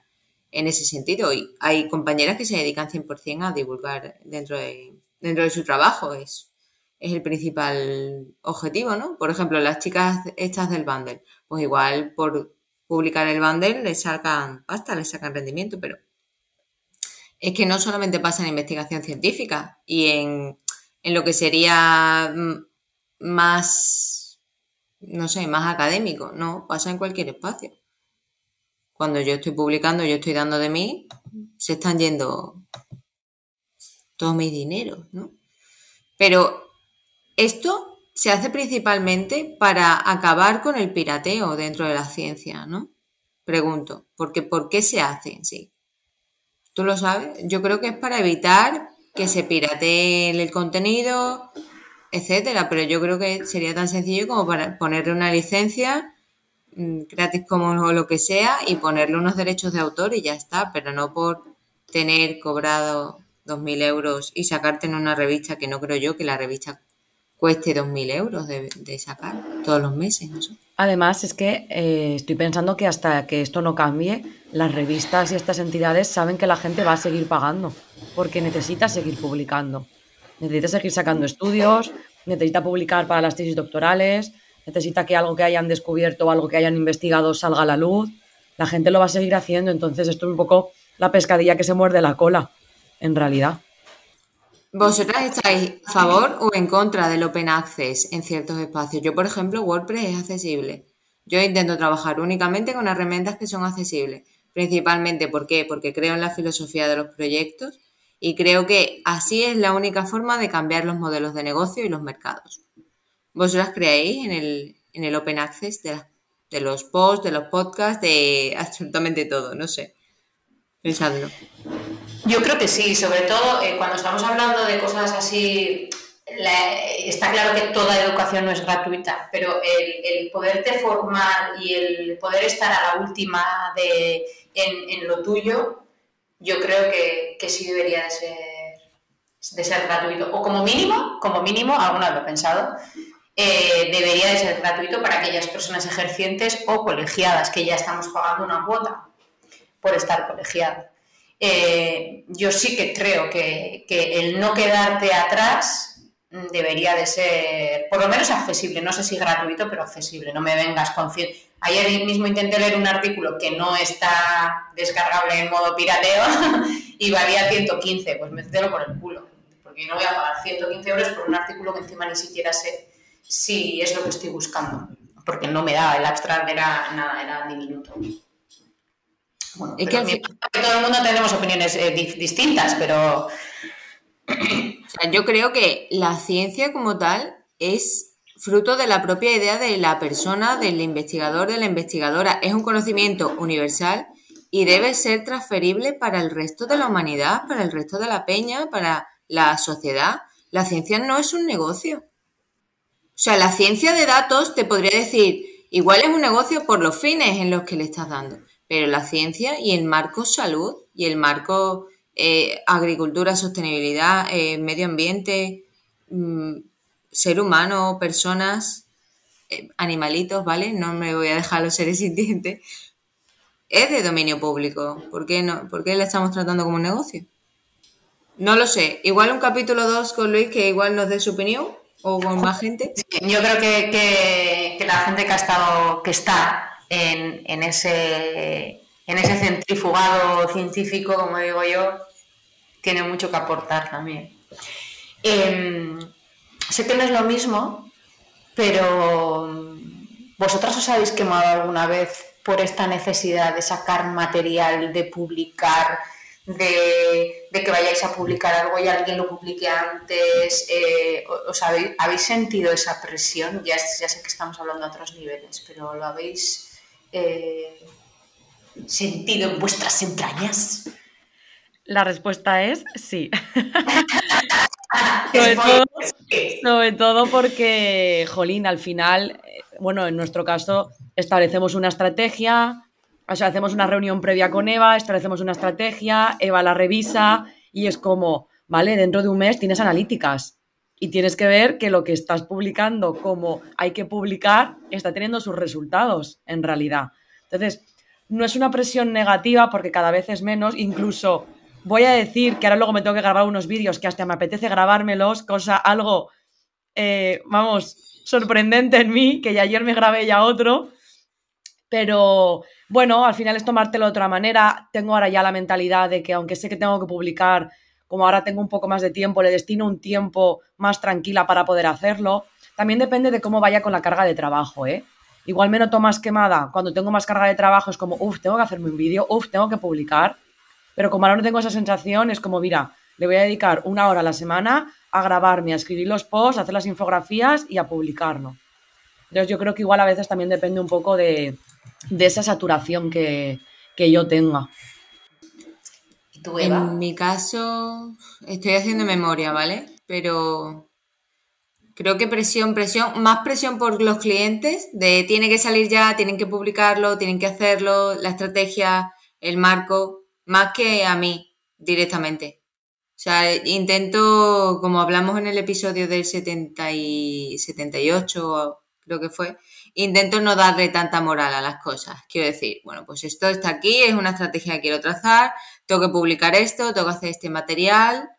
en ese sentido. Y hay compañeras que se dedican 100% a divulgar dentro de, dentro de su trabajo, es, es el principal objetivo, ¿no? Por ejemplo, las chicas estas del bundle, pues igual por publicar el bundle les sacan pasta, les sacan rendimiento, pero es que no solamente pasa en investigación científica y en, lo que sería mm, más, no sé, más académico, no, pasa en cualquier espacio. Cuando yo estoy publicando, yo estoy dando de mí, se están yendo todos mis dineros, ¿no? Pero esto se hace principalmente para acabar con el pirateo dentro de la ciencia, ¿no? Pregunto, porque ¿por qué se hace en sí? ¿Tú lo sabes? Yo creo que es para evitar que se piratee el contenido, etcétera, pero yo creo que sería tan sencillo como para ponerle una licencia mm, gratis como lo que sea y ponerle unos derechos de autor y ya está, pero no por tener cobrado 2.000 euros y sacarte en una revista que no creo yo que la revista cueste 2.000 euros de, sacar todos los meses. No Además, es que eh, estoy pensando que hasta que esto no cambie, las revistas y estas entidades saben que la gente va a seguir pagando, porque necesita seguir publicando. Necesita seguir sacando estudios, necesita publicar para las tesis doctorales, necesita que algo que hayan descubierto o algo que hayan investigado salga a la luz. La gente lo va a seguir haciendo, entonces esto es un poco la pescadilla que se muerde la cola, en realidad. ¿Vosotras estáis a favor o en contra del open access en ciertos espacios? Yo, por ejemplo, WordPress es accesible. Yo intento trabajar únicamente con herramientas que son accesibles. Principalmente, ¿por qué? Porque creo en la filosofía de los proyectos y creo que así es la única forma de cambiar los modelos de negocio y los mercados. ¿Vosotras creéis en el, en el open access de, de los posts, de los podcasts, de <laughs> absolutamente todo? No sé. Yo creo que sí, sobre todo eh, cuando estamos hablando de cosas así, está claro que toda educación no es gratuita, pero el, poderte formar y el poder estar a la última de, en, lo tuyo, yo creo que, sí debería de ser, de ser gratuito. O como mínimo, como mínimo, alguna vez lo he pensado, eh, debería de ser gratuito para aquellas personas ejercientes o colegiadas, que ya estamos pagando una cuota por estar colegiado. Eh, yo sí que creo que, el no quedarte atrás debería de ser, por lo menos accesible, no sé si gratuito, pero accesible, no me vengas con... Ayer mismo intenté leer un artículo que no está descargable en modo pirateo <laughs> y valía 115, pues métetelo por el culo, porque no voy a pagar 115 euros por un artículo que encima ni siquiera sé si es lo que estoy buscando, porque no me daba, el abstract era nada, era diminuto. Bueno, que todo el mundo tenemos opiniones eh, distintas, pero... yo creo que la ciencia como tal es fruto de la propia idea de la persona, del investigador, de la investigadora. Es un conocimiento universal y debe ser transferible para el resto de la humanidad, para el resto de la peña, para la sociedad. La ciencia no es un negocio. O sea, la ciencia de datos te podría decir, igual es un negocio por los fines en los que le estás dando, pero la ciencia y el marco salud y el marco eh, agricultura, sostenibilidad, eh, medio ambiente, mm, ser humano, personas, eh, animalitos, ¿vale? No me voy a dejar los seres <laughs> sintientes. Es de dominio público. ¿Por qué, no? ¿Por qué la estamos tratando como un negocio? No lo sé. Igual un capítulo 2 con Luis que igual nos dé su opinión o con más gente. yo creo que, que la gente que ha estado, que está en, ese, en ese centrifugado científico, como digo yo, tiene mucho que aportar también. Em, sé que no es lo mismo, pero ¿vosotras os habéis quemado alguna vez por esta necesidad de sacar material, de publicar? de, que vayáis a publicar algo y alguien lo publique antes? Eh, ¿Os habéis, sentido esa presión? Ya, sé que estamos hablando a otros niveles, pero ¿lo habéis eh, sentido en vuestras entrañas? La respuesta es sí. <laughs> sobre, todo, sobre, todo, porque, Jolín, al final, eh, bueno, en nuestro caso, establecemos una estrategia, o sea, hacemos una reunión previa con Eva, establecemos una estrategia, Eva la revisa y es como, vale, dentro de un mes tienes analíticas y tienes que ver que lo que estás publicando como hay que publicar está teniendo sus resultados en realidad. Entonces, no es una presión negativa porque cada vez es menos, incluso voy a decir que ahora luego me tengo que grabar unos vídeos que hasta me apetece grabármelos, cosa algo, eh, vamos, sorprendente en mí, que ya ayer me grabé ya otro, pero bueno, al final es tomártelo de otra manera. Tengo ahora ya la mentalidad de que aunque sé que tengo que publicar, como ahora tengo un poco más de tiempo, le destino un tiempo más tranquila para poder hacerlo. También depende de cómo vaya con la carga de trabajo, ¿eh? Igual me noto más quemada cuando tengo más carga de trabajo, es como, uff, tengo que hacerme un vídeo, uff, tengo que publicar. Pero como ahora no tengo esa sensación, es como, mira, le voy a dedicar una hora a la semana a grabarme, a escribir los posts, a hacer las infografías y a publicarlo. Entonces yo creo que igual a veces también depende un poco de, de esa saturación que, yo tenga. En mi caso, estoy haciendo memoria, ¿vale? Pero creo que presión, presión, más presión por los clientes, de tiene que salir ya, tienen que publicarlo, tienen que hacerlo, la estrategia, el marco, más que a mí directamente. O sea, intento, como hablamos en el episodio del 70 y 78, creo que fue, intento no darle tanta moral a las cosas. Quiero decir, bueno, pues esto está aquí, es una estrategia que quiero trazar, tengo que publicar esto, tengo que hacer este material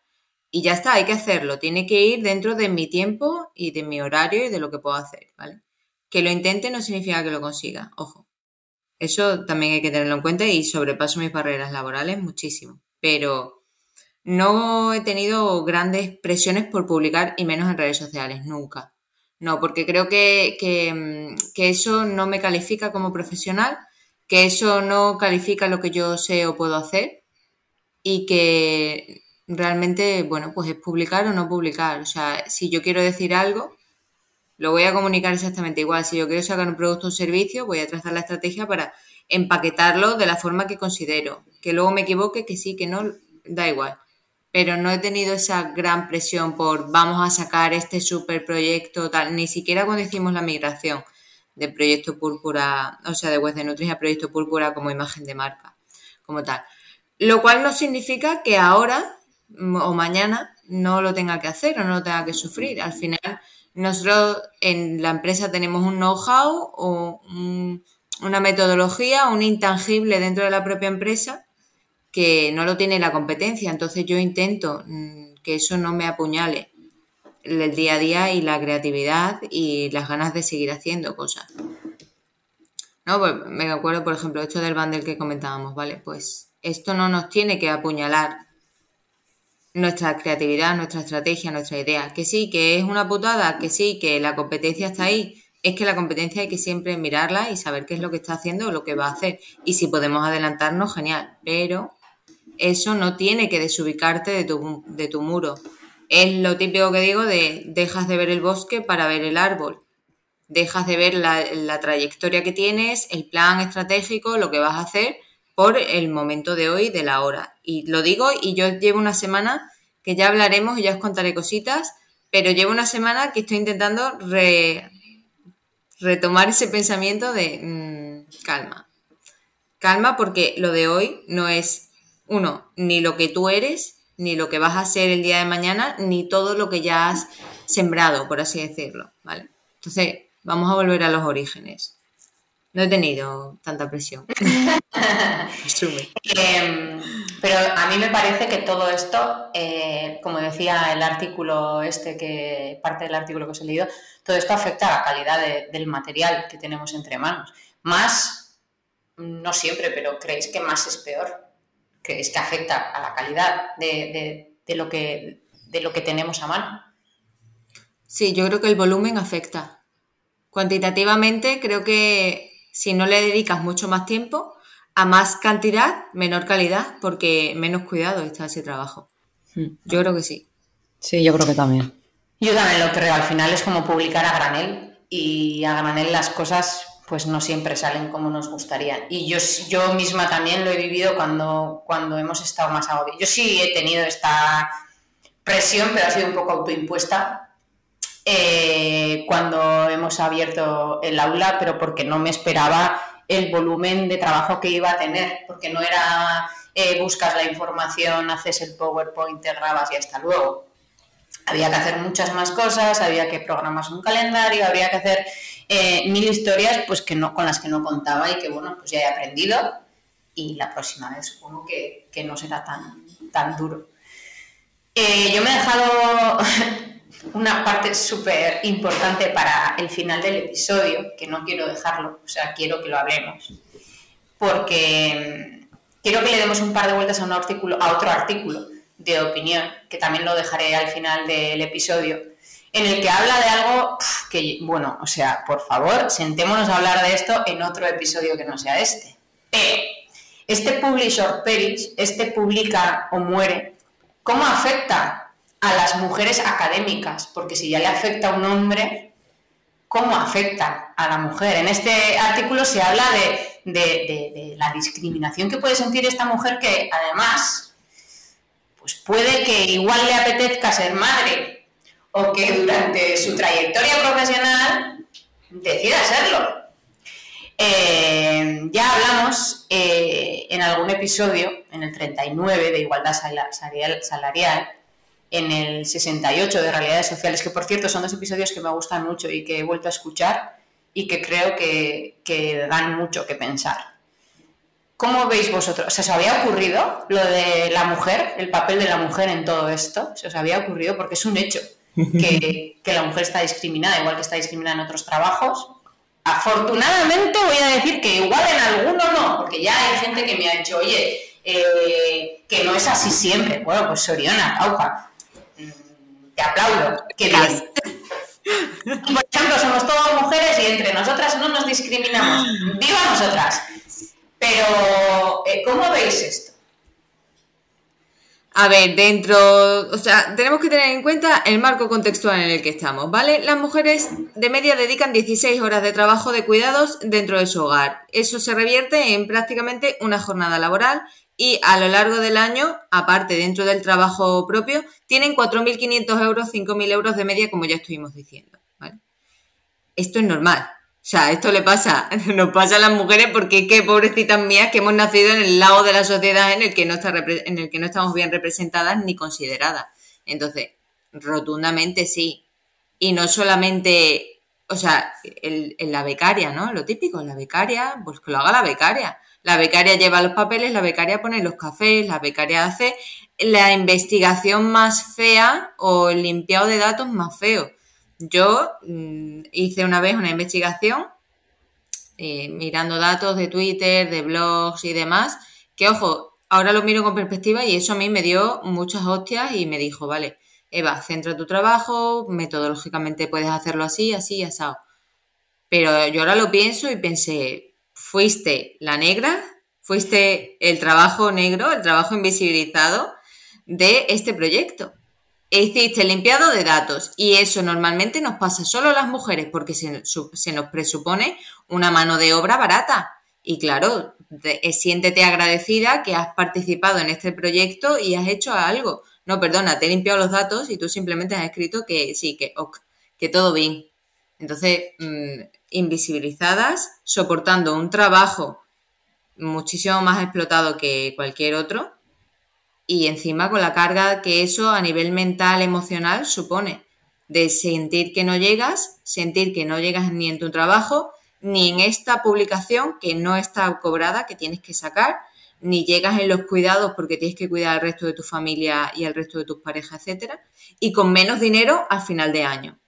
y ya está, hay que hacerlo. Tiene que ir dentro de mi tiempo y de mi horario y de lo que puedo hacer, ¿vale? Que lo intente no significa que lo consiga, ojo. Eso también hay que tenerlo en cuenta y sobrepaso mis barreras laborales muchísimo. Pero no he tenido grandes presiones por publicar y menos en redes sociales, nunca. No, porque creo que, que, eso no me califica como profesional, que eso no califica lo que yo sé o puedo hacer y que realmente, bueno, pues es publicar o no publicar. O sea, si yo quiero decir algo, lo voy a comunicar exactamente igual. Si yo quiero sacar un producto o servicio, voy a trazar la estrategia para empaquetarlo de la forma que considero. Que luego me equivoque, que sí, que no, da igual pero no he tenido esa gran presión por vamos a sacar este super proyecto, tal, ni siquiera cuando hicimos la migración de Proyecto Púrpura, o sea, de Web de Nutris a Proyecto Púrpura como imagen de marca, como tal. Lo cual no significa que ahora o mañana no lo tenga que hacer o no lo tenga que sufrir. Al final, nosotros en la empresa tenemos un know-how o una metodología, un intangible dentro de la propia empresa que no lo tiene la competencia. Entonces yo intento mm, que eso no me apuñale el día a día y la creatividad y las ganas de seguir haciendo cosas. No, pues me acuerdo, por ejemplo, esto del bundle que comentábamos, ¿vale? Pues esto no nos tiene que apuñalar nuestra creatividad, nuestra estrategia, nuestra idea. Que sí, que es una putada, que sí, que la competencia está ahí. Es que la competencia hay que siempre mirarla y saber qué es lo que está haciendo o lo que va a hacer. Y si podemos adelantarnos, genial. Pero eso no tiene que desubicarte de tu, de tu muro. Es lo típico que digo de dejas de ver el bosque para ver el árbol. Dejas de ver la, trayectoria que tienes, el plan estratégico, lo que vas a hacer por el momento de hoy, de la hora. Y lo digo y yo llevo una semana que ya hablaremos y ya os contaré cositas, pero llevo una semana que estoy intentando retomar ese pensamiento de mm, calma. Calma porque lo de hoy no es uno, ni lo que tú eres, ni lo que vas a ser el día de mañana, ni todo lo que ya has sembrado, por así decirlo, ¿vale? Entonces, vamos a volver a los orígenes. No he tenido tanta presión. <laughs> Em, pero a mí me parece que todo esto, eh, como decía el artículo este, que parte del artículo que os he leído, todo esto afecta a la calidad del material que tenemos entre manos. Más, no siempre, pero creéis que más es peor que es que afecta a la calidad de, lo, que, de lo que tenemos a mano. Sí, yo creo que el volumen afecta. Cuantitativamente creo que si no le dedicas mucho más tiempo, a más cantidad, menor calidad, porque menos cuidado está ese trabajo. Hmm. Yo creo que sí. Sí, yo creo que también. Yo también lo creo. Al final es como publicar a granel y a granel las cosas pues no siempre salen como nos gustaría. Y yo, yo misma también lo he vivido cuando, cuando hemos estado más agobiados. Yo sí he tenido esta presión, pero ha sido un poco autoimpuesta eh, cuando hemos abierto el aula, pero porque no me esperaba el volumen de trabajo que iba a tener, porque no era eh, buscas la información, haces el PowerPoint, te grabas y hasta luego. Había que hacer muchas más cosas, había que programar un calendario, había que hacer eh, mil historias pues que no, con las que no contaba y que bueno, pues ya he aprendido y la próxima vez supongo que, no será tan, tan duro. Eh, yo me he dejado <laughs> una parte súper importante para el final del episodio, que no quiero dejarlo, o sea, quiero que lo hablemos, porque quiero que le demos un par de vueltas a, un artículo, a otro artículo de opinión, que también lo dejaré al final del episodio, en el que habla de algo que, bueno, o sea, por favor, sentémonos a hablar de esto en otro episodio que no sea este. este Publish or Perish, este publica o muere, ¿cómo afecta a las mujeres académicas? Porque si ya le afecta a un hombre, ¿cómo afecta a la mujer? En este artículo se habla de, de la discriminación que puede sentir esta mujer que además, pues puede que igual le apetezca ser madre o que durante su trayectoria profesional decida serlo. Eh, ya hablamos eh, en algún episodio, en el 39 de igualdad salarial, en el 68 de realidades sociales, que por cierto son dos episodios que me gustan mucho y que he vuelto a escuchar y que creo que, dan mucho que pensar. ¿Cómo veis vosotros? ¿Se os había ocurrido lo de la mujer, el papel de la mujer en todo esto? ¿Se os había ocurrido? Porque es un hecho que, que la mujer está discriminada, igual que está discriminada en otros trabajos Afortunadamente voy a decir que igual en alguno no, porque ya hay gente que me ha dicho, oye, eh, que no es así siempre. Bueno, pues Soriona, Cauca, mm, te aplaudo, bien. Por ejemplo, somos todas mujeres y entre nosotras no nos discriminamos. ¡Viva nosotras! Pero, eh, ¿cómo veis esto? A ver, dentro, o sea, tenemos que tener en cuenta el marco contextual en el que estamos, ¿vale? Las mujeres de media dedican 16 horas de trabajo de cuidados dentro de su hogar. Eso se revierte en prácticamente una jornada laboral y a lo largo del año, aparte dentro del trabajo propio, tienen 4.500 euros, 5.000 euros de media, como ya estuvimos diciendo, ¿vale? Esto es normal, sea, esto le pasa, <laughs> nos pasa a las mujeres porque qué pobrecitas mías que hemos nacido en el lado de la sociedad en el que no está en el que no estamos bien representadas ni consideradas. Entonces, rotundamente sí. Y no solamente, o sea, en la becaria, ¿no? Lo típico, la becaria, pues que lo haga la becaria. La becaria lleva los papeles, la becaria pone los cafés, la becaria hace la investigación más fea o el limpiado de datos más feo. Yo mm, hice una vez una investigación eh, mirando datos de Twitter, de blogs y demás, que ojo, ahora lo miro con perspectiva y eso a mí me dio muchas hostias y me dijo, vale, Eva, centra tu trabajo, metodológicamente puedes hacerlo así, así, asado. Pero yo ahora lo pienso y pensé, fuiste la negra, fuiste el trabajo negro, el trabajo invisibilizado de este proyecto hiciste limpiado de datos y eso normalmente nos pasa solo a las mujeres porque se, nos presupone una mano de obra barata. Y claro, eh, siéntete agradecida que has participado en este proyecto y has hecho algo. No, perdona, te he limpiado los datos y tú simplemente has escrito que sí, que que todo bien. Entonces, mm, invisibilizadas, soportando un trabajo muchísimo más explotado que cualquier otro, y encima con la carga que eso a nivel mental, emocional supone, de sentir que no llegas, sentir que no llegas ni en tu trabajo, ni en esta publicación que no está cobrada, que tienes que sacar, ni llegas en los cuidados porque tienes que cuidar al resto de tu familia y al resto de tus parejas, etcétera, y con menos dinero al final de año.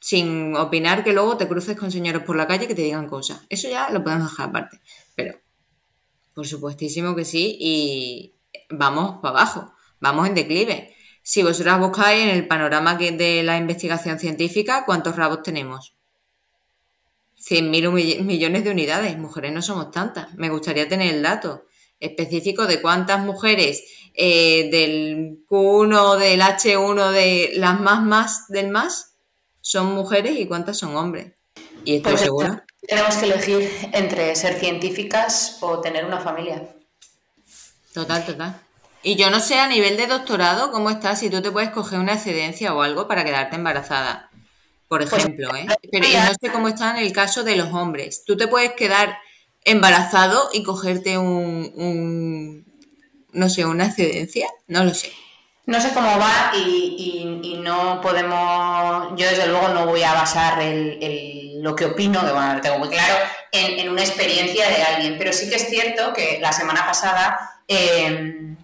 Sin opinar que luego te cruces con señores por la calle que te digan cosas. Eso ya lo podemos dejar aparte. Pero por supuestísimo que sí, y vamos para abajo, vamos en declive. Si vosotras buscáis en el panorama de la investigación científica, ¿cuántos rabos tenemos? 100.000 millones de unidades. Mujeres no somos tantas. Me gustaría tener el dato específico de cuántas mujeres eh, del Q1, del H1, de las más más del más, son mujeres y cuántas son hombres. Y estoy pues segura. Tenemos que elegir entre ser científicas o tener una familia. Total, total. Y yo no sé a nivel de doctorado cómo estás, si tú te puedes coger una excedencia o algo para quedarte embarazada, por pues, ejemplo, ¿eh? Pero yo no sé cómo está en el caso de los hombres. Tú te puedes quedar embarazado y cogerte un, un no sé, una excedencia, no lo sé. No sé cómo va y, no podemos, yo desde luego no voy a basar el, lo que opino, que bueno, lo tengo muy claro, en, una experiencia de alguien, pero sí que es cierto que la semana pasada, em,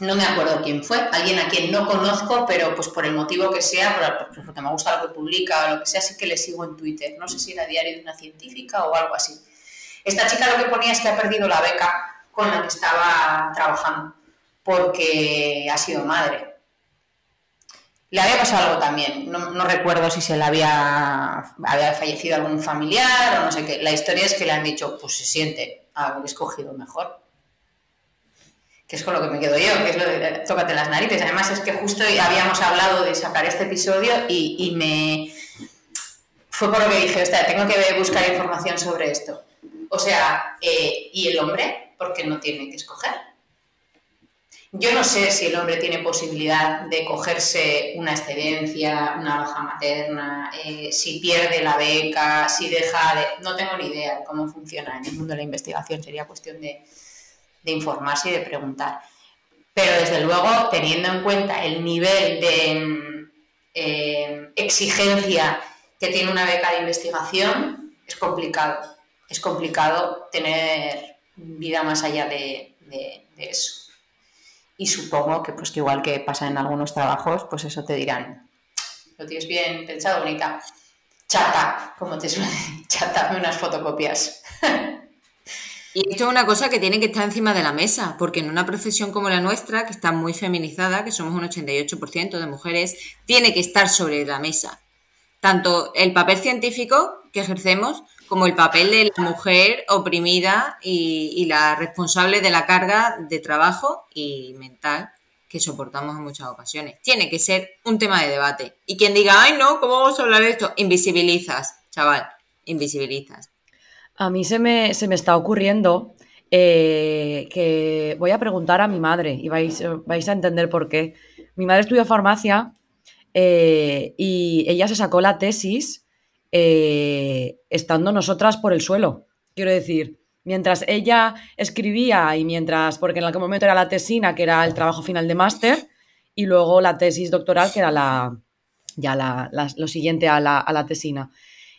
no me acuerdo quién fue, alguien a quien no conozco, pero pues por el motivo que sea, porque me gusta lo que publica o lo que sea, sí que le sigo en Twitter, no sé si era diario de una científica o algo así. Esta chica lo que ponía es que ha perdido la beca con la que estaba trabajando porque ha sido madre. Le había pasado algo también, no, recuerdo si se le había, fallecido algún familiar o no sé qué. La historia es que le han dicho, pues se siente haber escogido mejor. Que es con lo que me quedo yo, que es lo de tócate las narices. Además es que justo habíamos hablado de sacar este episodio y, me... Fue por lo que dije, sea, tengo que buscar información sobre esto. O sea, eh, ¿y el hombre? ¿Por qué no tiene que escoger? Yo no sé si el hombre tiene posibilidad de cogerse una excedencia, una baja materna, eh, si pierde la beca, si deja de... No tengo ni idea de cómo funciona en el mundo de la investigación, sería cuestión de, informarse y de preguntar. Pero desde luego, teniendo en cuenta el nivel de eh, exigencia que tiene una beca de investigación, es complicado. Es complicado tener vida más allá de eso. Y supongo que, pues, que igual que pasa en algunos trabajos, pues eso te dirán, lo tienes bien pensado, bonita. Chata, como te suena, <laughs> chata, unas fotocopias. Y esto es una cosa que tiene que estar encima de la mesa, porque en una profesión como la nuestra, que está muy feminizada, que somos un 88% de mujeres, tiene que estar sobre la mesa. Tanto el papel científico que ejercemos como el papel de la mujer oprimida y, la responsable de la carga de trabajo y mental que soportamos en muchas ocasiones. Tiene que ser un tema de debate. Y quien diga, ay no, ¿cómo vamos a hablar de esto? Invisibilizas, chaval, invisibilizas. A mí se me, se me está ocurriendo eh, que voy a preguntar a mi madre y vais, vais a entender por qué. Mi madre estudió farmacia eh, y ella se sacó la tesis eh, estando nosotras por el suelo. Quiero decir, mientras ella escribía y mientras, porque en aquel momento era la tesina, que era el trabajo final de máster, y luego la tesis doctoral, que era la, ya la, lo siguiente a la, a la tesina.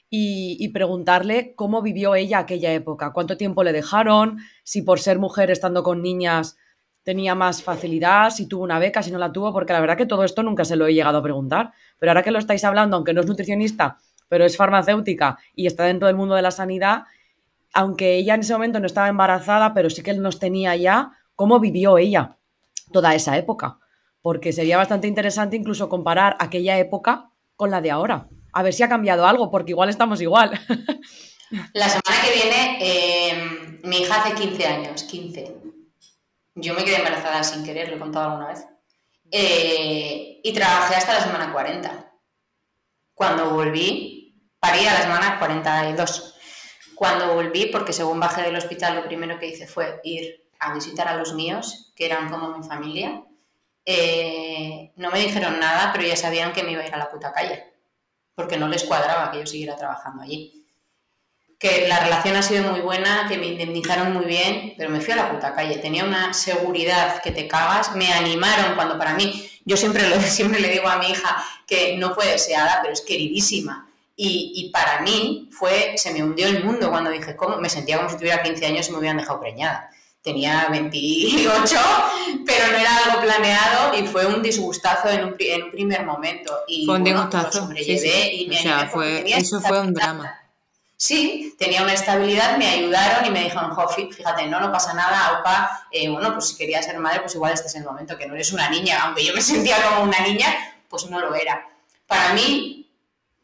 Y, y, preguntarle cómo vivió ella aquella época, cuánto tiempo le dejaron, si por ser mujer estando con niñas tenía más facilidad, si tuvo una beca, si no la tuvo, porque la verdad que todo esto nunca se lo he llegado a preguntar. Pero ahora que lo estáis hablando, aunque no es nutricionista, pero es farmacéutica y está dentro del mundo de la sanidad, aunque ella en ese momento no estaba embarazada, pero sí que él nos tenía ya, cómo vivió ella toda esa época. Porque sería bastante interesante incluso comparar aquella época con la de ahora. A ver si ha cambiado algo, porque igual estamos igual. <laughs> La semana que viene, em, mi hija hace 15 años, 15. Yo me quedé embarazada sin querer, lo he contado alguna vez. Eh, y trabajé hasta la semana 40. Cuando volví, parí a la semana 42. Cuando volví, porque según bajé del hospital, lo primero que hice fue ir a visitar a los míos, que eran como mi familia. Eh, no me dijeron nada, pero ya sabían que me iba a ir a la puta calle, porque no les cuadraba que yo siguiera trabajando allí. Que la relación ha sido muy buena, que me indemnizaron muy bien, pero me fui a la puta calle. Tenía una seguridad que te cagas, me animaron cuando para mí, yo siempre, lo, <laughs> siempre le digo a mi hija que no fue deseada, pero es queridísima y, para mí fue, se me hundió el mundo cuando dije, ¿cómo? Me sentía como si tuviera 15 años y me hubieran dejado preñada. Tenía 28, <laughs> pero no era algo planeado y fue un disgustazo en un, en un primer momento. Y fue un disgustazo. y me o sea, fue, eso fue un drama. Sí, tenía una estabilidad, me ayudaron y me dijeron, jo, fíjate, no, no pasa nada, opa, eh, bueno, pues si querías ser madre, pues igual este es el momento, que no eres una niña, aunque yo me <laughs> sentía como una niña, pues no lo era. Para mí,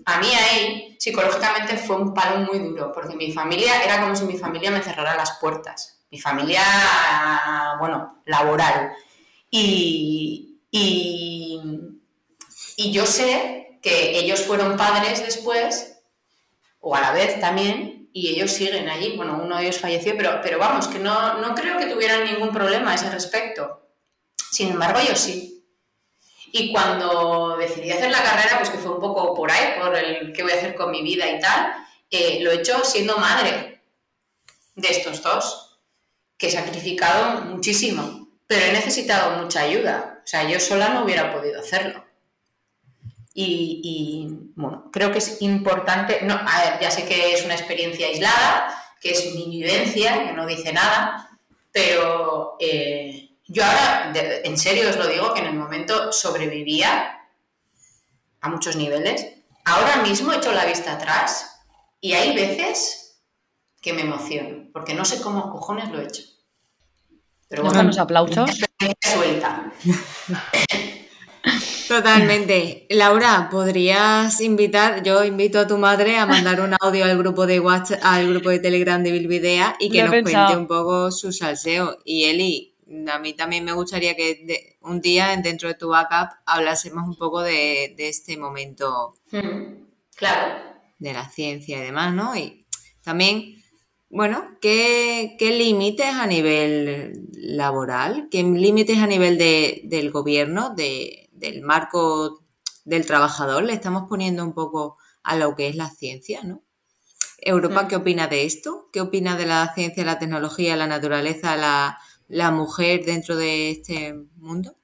a mí ahí psicológicamente fue un palo muy duro, porque mi familia era como si mi familia me cerrara las puertas. Mi familia, bueno, laboral. Y, y, yo sé que ellos fueron padres después, o a la vez también, y ellos siguen allí. Bueno, uno de ellos falleció, pero, pero vamos, que no, no creo que tuvieran ningún problema a ese respecto. Sin embargo, yo sí. Y cuando decidí hacer la carrera, pues que fue un poco por ahí, por el qué voy a hacer con mi vida y tal, eh, lo he hecho siendo madre de estos dos, que he sacrificado muchísimo, pero he necesitado mucha ayuda. O sea, yo sola no hubiera podido hacerlo. Y, bueno, creo que es importante, no, ya sé que es una experiencia aislada, que es mi vivencia, que no dice nada, pero... Eh, yo ahora, en serio os lo digo, que en el momento sobrevivía a muchos niveles. Ahora mismo he hecho la vista atrás y hay veces que me emociono, porque no sé cómo cojones lo he hecho. Pero bueno, unos aplausos. Suelta. Totalmente. Laura, podrías invitar, yo invito a tu madre a mandar un audio al grupo de WhatsApp, al grupo de Telegram de Bilbidea y que nos cuente un poco su salseo. Y Eli, a mí también me gustaría que un día dentro de tu backup hablásemos un poco de, este momento hmm, claro. de la ciencia y demás, ¿no? Y también bueno, ¿qué, límites a nivel laboral, qué límites a nivel del gobierno, del marco del trabajador le estamos poniendo un poco a lo que es la ciencia, ¿no? Europa, ¿qué mm. opina de esto? ¿Qué opina de la ciencia, la tecnología, la naturaleza, la, la mujer dentro de este mundo?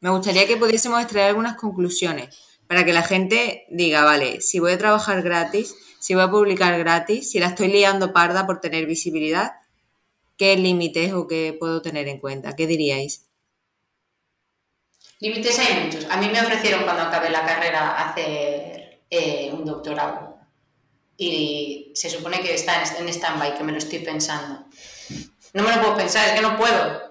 Me gustaría que pudiésemos extraer algunas conclusiones para que la gente diga, vale, si voy a trabajar gratis, si voy a publicar gratis, si la estoy liando parda por tener visibilidad, ¿qué límites o qué puedo tener en cuenta? ¿Qué diríais? Límites hay muchos. A mí me ofrecieron cuando acabé la carrera hacer eh, un doctorado y se supone que está en stand-by, que me lo estoy pensando. No me lo puedo pensar, es que no puedo.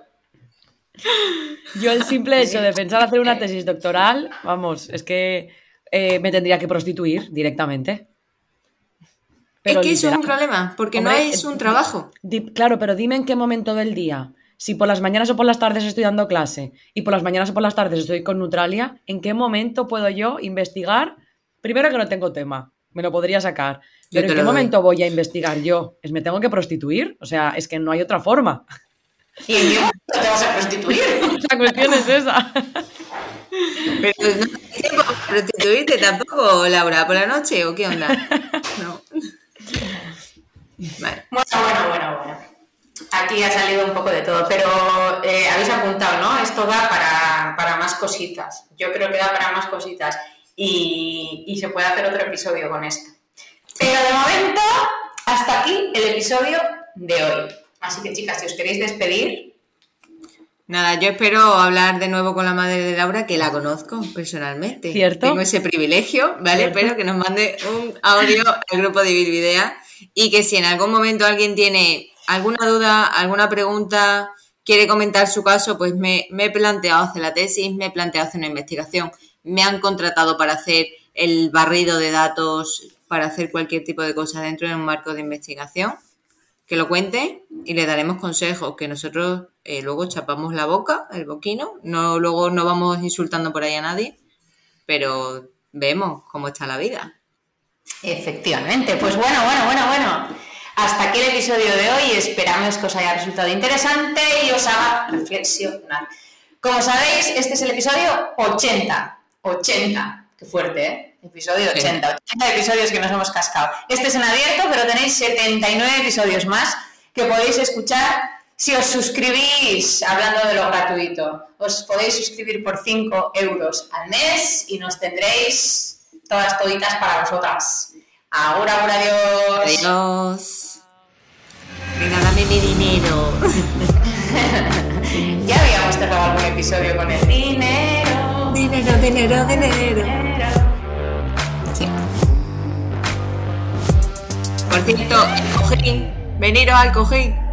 Yo el simple hecho de <laughs> pensar hacer una tesis doctoral, vamos, es que eh, me tendría que prostituir directamente es que eso es un problema, porque no es un trabajo. claro, pero dime en qué momento del día. Si por las mañanas o por las tardes estoy dando clase y por las mañanas o por las tardes estoy con Neutralia, ¿en qué momento puedo yo investigar? Primero que no tengo tema, me lo podría sacar. Pero ¿en qué momento voy a investigar yo? ¿Es me tengo que prostituir? O sea, es que no hay otra forma. ¿Y en qué momento te vas a prostituir? <laughs> La cuestión es esa. Pero no prostituirte tampoco, Laura, por la noche o qué onda? No. Bueno, bueno, bueno, bueno. Aquí ha salido un poco de todo, pero eh, habéis apuntado, ¿no? Esto da para, más cositas. Yo creo que da para más cositas y, se puede hacer otro episodio con esto. Pero de momento, hasta aquí el episodio de hoy. Así que chicas, si os queréis despedir. Nada, yo espero hablar de nuevo con la madre de Laura, que la conozco personalmente. ¿Cierto? Tengo ese privilegio, ¿vale? Espero que nos mande un audio al grupo de Bilvidea y que si en algún momento alguien tiene alguna duda, alguna pregunta, quiere comentar su caso, pues me, he planteado hacer la tesis, me he planteado hacer una investigación, me han contratado para hacer el barrido de datos, para hacer cualquier tipo de cosa dentro de un marco de investigación, que lo cuente y le daremos consejos, que nosotros eh, luego chapamos la boca, el boquino, no, luego no vamos insultando por ahí a nadie, pero vemos cómo está la vida. Efectivamente, pues bueno, bueno, bueno, bueno. Hasta aquí el episodio de hoy. Esperamos que os haya resultado interesante y os haga reflexionar. Como sabéis, este es el episodio 80. 80. Qué fuerte, ¿eh? Episodio 80. 80 episodios que nos hemos cascado. Este es en abierto, pero tenéis 79 episodios más que podéis escuchar si os suscribís, hablando de lo gratuito. Os podéis suscribir por 5 euros al mes y nos tendréis todas toditas para vosotras. Ahora, ahora, adiós. Adiós. Venga, dame mi dinero. <laughs> ya habíamos cerrado algún episodio con el dinero. Dinero, dinero, dinero. Por cierto, el cojín. Veniros al cojín.